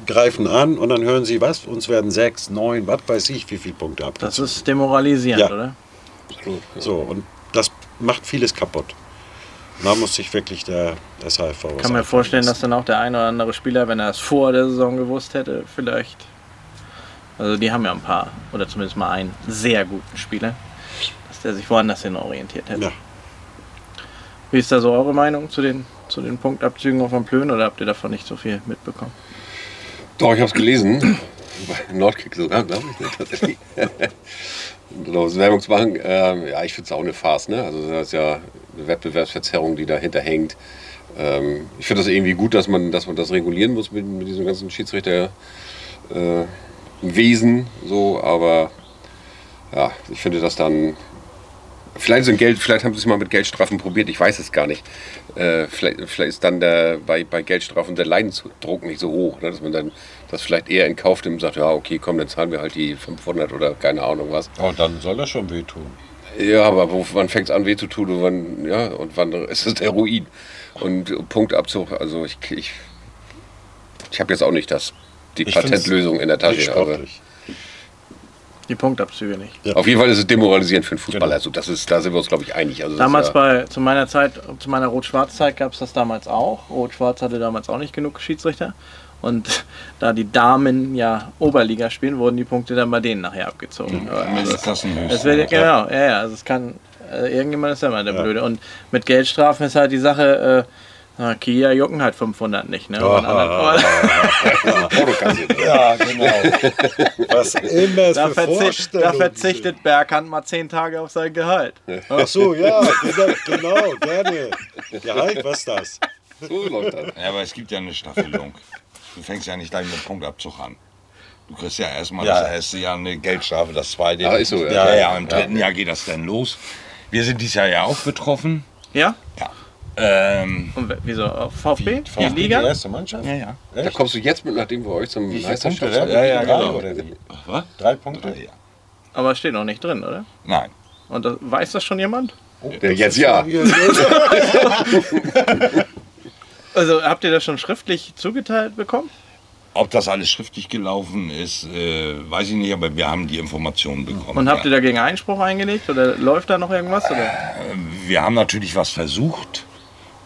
greifen an und dann hören sie, was? Uns werden sechs, neun, was weiß ich, wie viele Punkte ab. Das ist demoralisierend, Ja. oder? So, und das macht vieles kaputt. Da muss sich wirklich der SHV was Ich kann mir vorstellen, dass dann auch der eine oder andere Spieler, wenn er es vor der Saison gewusst hätte, vielleicht. Also die haben ja ein paar, oder zumindest mal einen sehr guten Spieler, dass der sich woanders hin orientiert hätte. Ja. Wie ist da so eure Meinung zu den, zu den Punktabzügen auf dem Plön oder habt ihr davon nicht so viel mitbekommen? Doch, ich habe es gelesen. Bei Nordkick sogar, glaube ich. Tatsächlich. (laughs) genau, das Werbungsbank. Ähm, ja, ich finde es auch eine Farce. Ne? Also das ist ja eine Wettbewerbsverzerrung, die dahinter hängt. Ähm, ich finde das irgendwie gut, dass man, dass man das regulieren muss mit, mit diesem ganzen Schiedsrichter. Äh, so, aber ja, ich finde das dann Vielleicht, sind Geld, vielleicht haben sie es mal mit Geldstrafen probiert, ich weiß es gar nicht. Äh, vielleicht, vielleicht ist dann der, bei, bei Geldstrafen der Leidensdruck nicht so hoch, ne? dass man dann das vielleicht eher in Kauf nimmt und sagt, ja okay, komm, dann zahlen wir halt die 500 oder keine Ahnung was. Oh, dann soll das schon wehtun. Ja, aber wo, wann fängt es an weh zu tun und wann, ja, und wann ist es der Ruin? Und Punktabzug, also ich, ich, ich habe jetzt auch nicht das, die Ich Patentlösung in der Tasche. Aber sportlich. Die Punktabzüge nicht. Ja. auf jeden Fall ist es demoralisierend für einen Fußballer. Genau. Also das ist, da sind wir uns, glaube ich, einig. Also Damals ja, bei, zu meiner Zeit, zu meiner Rot-Schwarz-Zeit gab es das damals auch. Rot-Schwarz hatte damals auch nicht genug Schiedsrichter. Und da die Damen ja Oberliga spielen, wurden die Punkte dann bei denen nachher abgezogen. Aber Mit das- wird, genau, ja, ja, also es kann, äh, irgendjemand ist ja immer der Ja. Blöde. Und mit Geldstrafen ist halt die Sache, äh, na, Kia jucken halt 500 nicht, ne? Und anderen- Portokasse. (laughs) Ja, genau. Was immer es da, verzicht, da verzichtet Berghand mal 10 Tage auf sein Gehalt. Ach so, ja, genau, genau, gerne. Gehalt, was ist das? So läuft das. Ja, aber es gibt ja eine Staffelung. Du fängst ja nicht gleich mit Punktabzug an. Du kriegst ja erstmal Ja. das erste Jahr eine Geldstrafe, das zweite. Ja, ist so, ja. Ja, ja, im dritten Jahr geht das dann los. Wir sind dieses Jahr ja auch betroffen. Ja? Ja. Ähm, Und wieso? VfB? Die VfB, Liga? Die erste Mannschaft? Ja, ja. Da kommst du jetzt mit, nachdem wir euch zum Meisterschaft Punkte? Ja, ja, Drei genau. oder wie? was? Drei Punkte? Ja. Aber steht noch nicht drin, oder? Nein. Und das, weiß das schon jemand? Ja, jetzt ja. (laughs) (laughs) Also habt ihr das schon schriftlich zugeteilt bekommen? Ob das alles schriftlich gelaufen ist, äh, weiß ich nicht, aber wir haben die Informationen bekommen. Und habt ihr ja. dagegen Einspruch eingelegt oder läuft da noch irgendwas? Oder? Wir haben natürlich was versucht,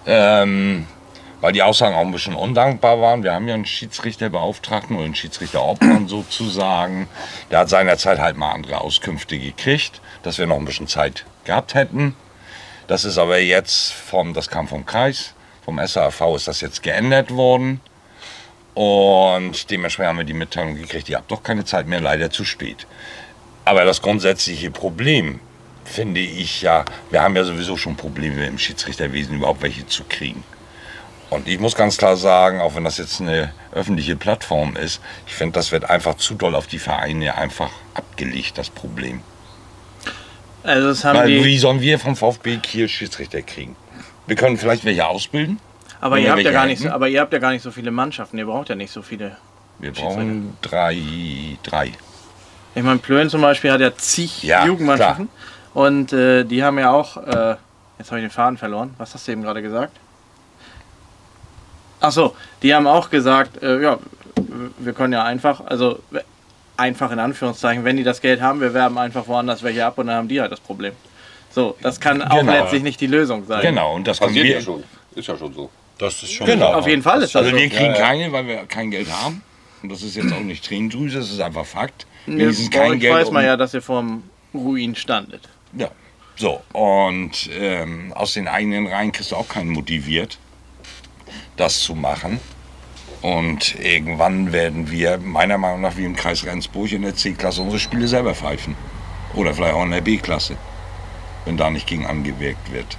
ähm, weil die Aussagen auch ein bisschen undankbar waren. Wir haben ja einen Schiedsrichterbeauftragten oder einen Schiedsrichterobmann sozusagen. Der hat seinerzeit halt mal andere Auskünfte gekriegt, dass wir noch ein bisschen Zeit gehabt hätten. Das ist aber jetzt vom, das kam vom Kreis, vom SAV ist das jetzt geändert worden. Und dementsprechend haben wir die Mitteilung gekriegt, ihr habt doch keine Zeit mehr, leider zu spät. Aber das grundsätzliche Problem finde ich ja, wir haben ja sowieso schon Probleme im Schiedsrichterwesen überhaupt welche zu kriegen. Und ich muss ganz klar sagen, auch wenn das jetzt eine öffentliche Plattform ist, ich finde, das wird einfach zu doll auf die Vereine einfach abgelegt, das Problem. Also das haben Weil die. wie sollen wir vom VfB Kiel Schiedsrichter kriegen? Wir können vielleicht welche ausbilden. Aber ihr habt ja gar nicht, so- aber ihr habt ja gar nicht so viele Mannschaften. Ihr braucht ja nicht so viele. Wir brauchen drei, drei. Ich meine, Plön zum Beispiel hat ja zig Ja, Jugendmannschaften. Und äh, die haben ja auch. Äh, jetzt habe ich den Faden verloren. Was hast du eben gerade gesagt? Ach so, die haben auch gesagt, äh, ja, wir können ja einfach, also einfach in Anführungszeichen, wenn die das Geld haben, wir werben einfach woanders welche ab und dann haben die halt das Problem. So, das kann auch Genau. letztlich nicht die Lösung sein. Genau, und das Passiert wir. ja schon. Ist ja schon so. Das ist schon Genau. Auf jeden Fall ist das Also so. wir kriegen Ja, ja. keine, weil wir kein Geld haben. Und das ist jetzt auch nicht Tränendrüse, das ist einfach Fakt. Wir bei kein Geld. weiß man ja, dass ihr vorm Ruin standet. Ja. So, und ähm, aus den eigenen Reihen kriegst du auch keinen motiviert, das zu machen. Und irgendwann werden wir, meiner Meinung nach, wie im Kreis Rendsburg in der C-Klasse unsere Spiele selber pfeifen. Oder vielleicht auch in der B-Klasse, wenn da nicht gegen angewirkt wird.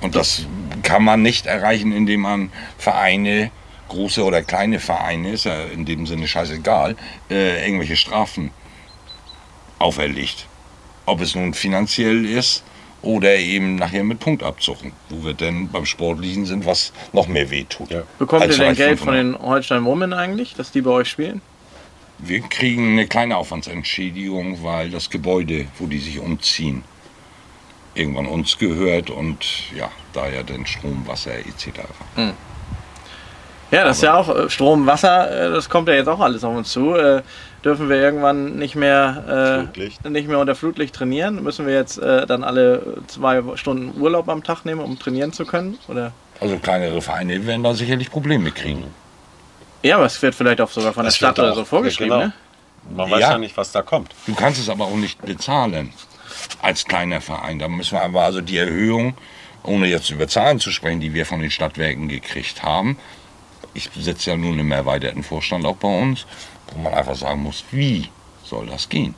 Und das kann man nicht erreichen, indem man Vereine, große oder kleine Vereine, ist ja in dem Sinne scheißegal, äh, irgendwelche Strafen auferlegt. Ob es nun finanziell ist oder eben nachher mit Punktabzug, wo wir denn beim Sportlichen sind, was noch mehr wehtut. Ja. Bekommt ihr denn Geld von 500. den Holstein Women eigentlich, dass die bei euch spielen? Wir kriegen eine kleine Aufwandsentschädigung, weil das Gebäude, wo die sich umziehen, irgendwann uns gehört und ja, da ja dann Strom, Wasser etc. Ja, das ist ja auch äh, Strom, Wasser, äh, das kommt ja jetzt auch alles auf uns zu. Äh, Dürfen wir irgendwann nicht mehr, äh, nicht mehr unter Flutlicht trainieren? Müssen wir jetzt äh, dann alle zwei Stunden Urlaub am Tag nehmen, um trainieren zu können? Oder? Also kleinere Vereine werden da sicherlich Probleme kriegen. Ja, aber es wird vielleicht auch sogar von der Das Stadt wird oder so vorgeschrieben, ja, ne? genau. Man weiß Ja. ja. nicht, was da kommt. Du kannst es aber auch nicht bezahlen als kleiner Verein. Da müssen wir aber also die Erhöhung, ohne jetzt über Zahlen zu sprechen, die wir von den Stadtwerken gekriegt haben. Ich sitze ja nun im erweiterten Vorstand auch bei uns, wo man einfach sagen muss, wie soll das gehen?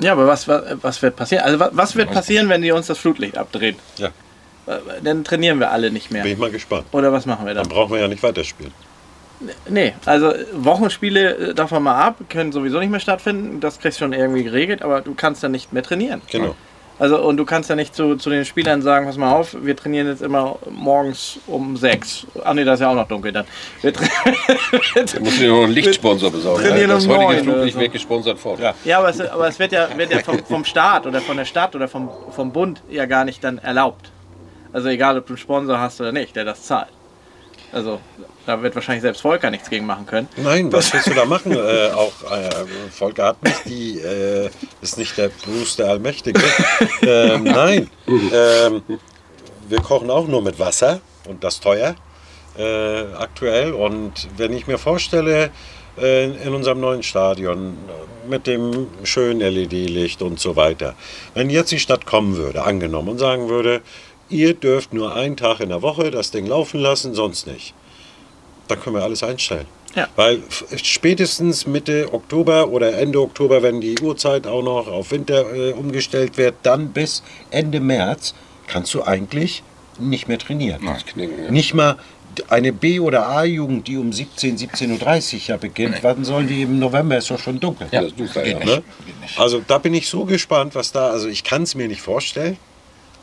Ja, aber was, was, was wird passieren? Also was, was wird passieren, wenn die uns das Flutlicht abdrehen? Ja, Äh, Dann trainieren wir alle nicht bin mehr. ich mal gespannt. Oder was machen wir Dann dann? brauchen wir ja nicht weiterspielen. Nee, also Wochenspiele äh, davon mal ab, können sowieso nicht mehr stattfinden. Das kriegst du schon irgendwie geregelt, aber du kannst dann nicht mehr trainieren. Genau. Also und du kannst ja nicht zu, zu den Spielern sagen, pass mal auf, wir trainieren jetzt immer morgens um sechs. Ach nee, das ist ja auch noch dunkel dann. Wir tra- Da muss ich noch einen Lichtsponsor besorgen. Trainieren das um heutige Flutlicht so. wird gesponsert fort. Ja. ja, aber es, aber es wird ja, wird ja vom, vom Staat oder von der Stadt oder vom, vom Bund ja gar nicht dann erlaubt. Also egal, ob du einen Sponsor hast oder nicht, der das zahlt. Also da wird wahrscheinlich selbst Volker nichts gegen machen können. Nein, was willst du da machen? äh, auch äh, Volker hat nicht die, äh, ist nicht der Bruce der Allmächtige. (laughs) ähm, nein, ähm, wir kochen auch nur mit Wasser und das teuer äh, aktuell. Und wenn ich mir vorstelle, äh, in unserem neuen Stadion mit dem schönen LED-Licht und so weiter, wenn jetzt die Stadt kommen würde, angenommen, und sagen würde, ihr dürft nur einen Tag in der Woche das Ding laufen lassen, sonst nicht. Dann können wir alles einstellen. Ja. Weil spätestens Mitte Oktober oder Ende Oktober, wenn die Uhrzeit auch noch auf Winter äh, umgestellt wird, dann bis Ende März kannst du eigentlich nicht mehr trainieren. Knicken, ja. Nicht mal eine B- oder A-Jugend, die um 17, 17.30 Uhr ja beginnt. Wann sollen die im November? Ist doch schon dunkel. Das ist super, ja. Ne? Also da bin ich so gespannt, was da, also ich kann es mir nicht vorstellen,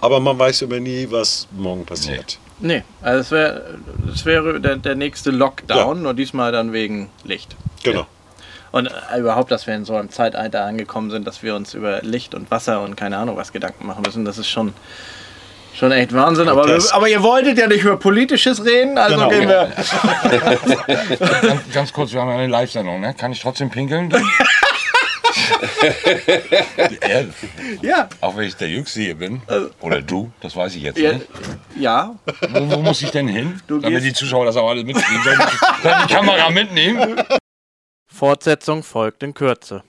aber man weiß immer nie, was morgen passiert. Nee, also es wäre es wäre der, der nächste Lockdown, nur diesmal dann wegen Licht. Genau. Und äh, überhaupt, dass wir in so einem Zeitalter angekommen sind, dass wir uns über Licht und Wasser und keine Ahnung was Gedanken machen müssen, das ist schon, schon echt Wahnsinn. Aber, wir, aber ihr wolltet ja nicht über Politisches reden, also Genau. gehen wir. (laughs) Ganz, ganz kurz, wir haben eine Live-Sendung, ne? Kann ich trotzdem pinkeln? (laughs) ja, Ja, auch wenn ich der Jüngste hier bin. Oder du, das weiß ich jetzt ja, nicht. ja. Wo, wo muss ich denn hin? Du Damit die Zuschauer das auch alle mitkriegen. Sollen die, sollen die Kamera mitnehmen? Fortsetzung folgt in Kürze.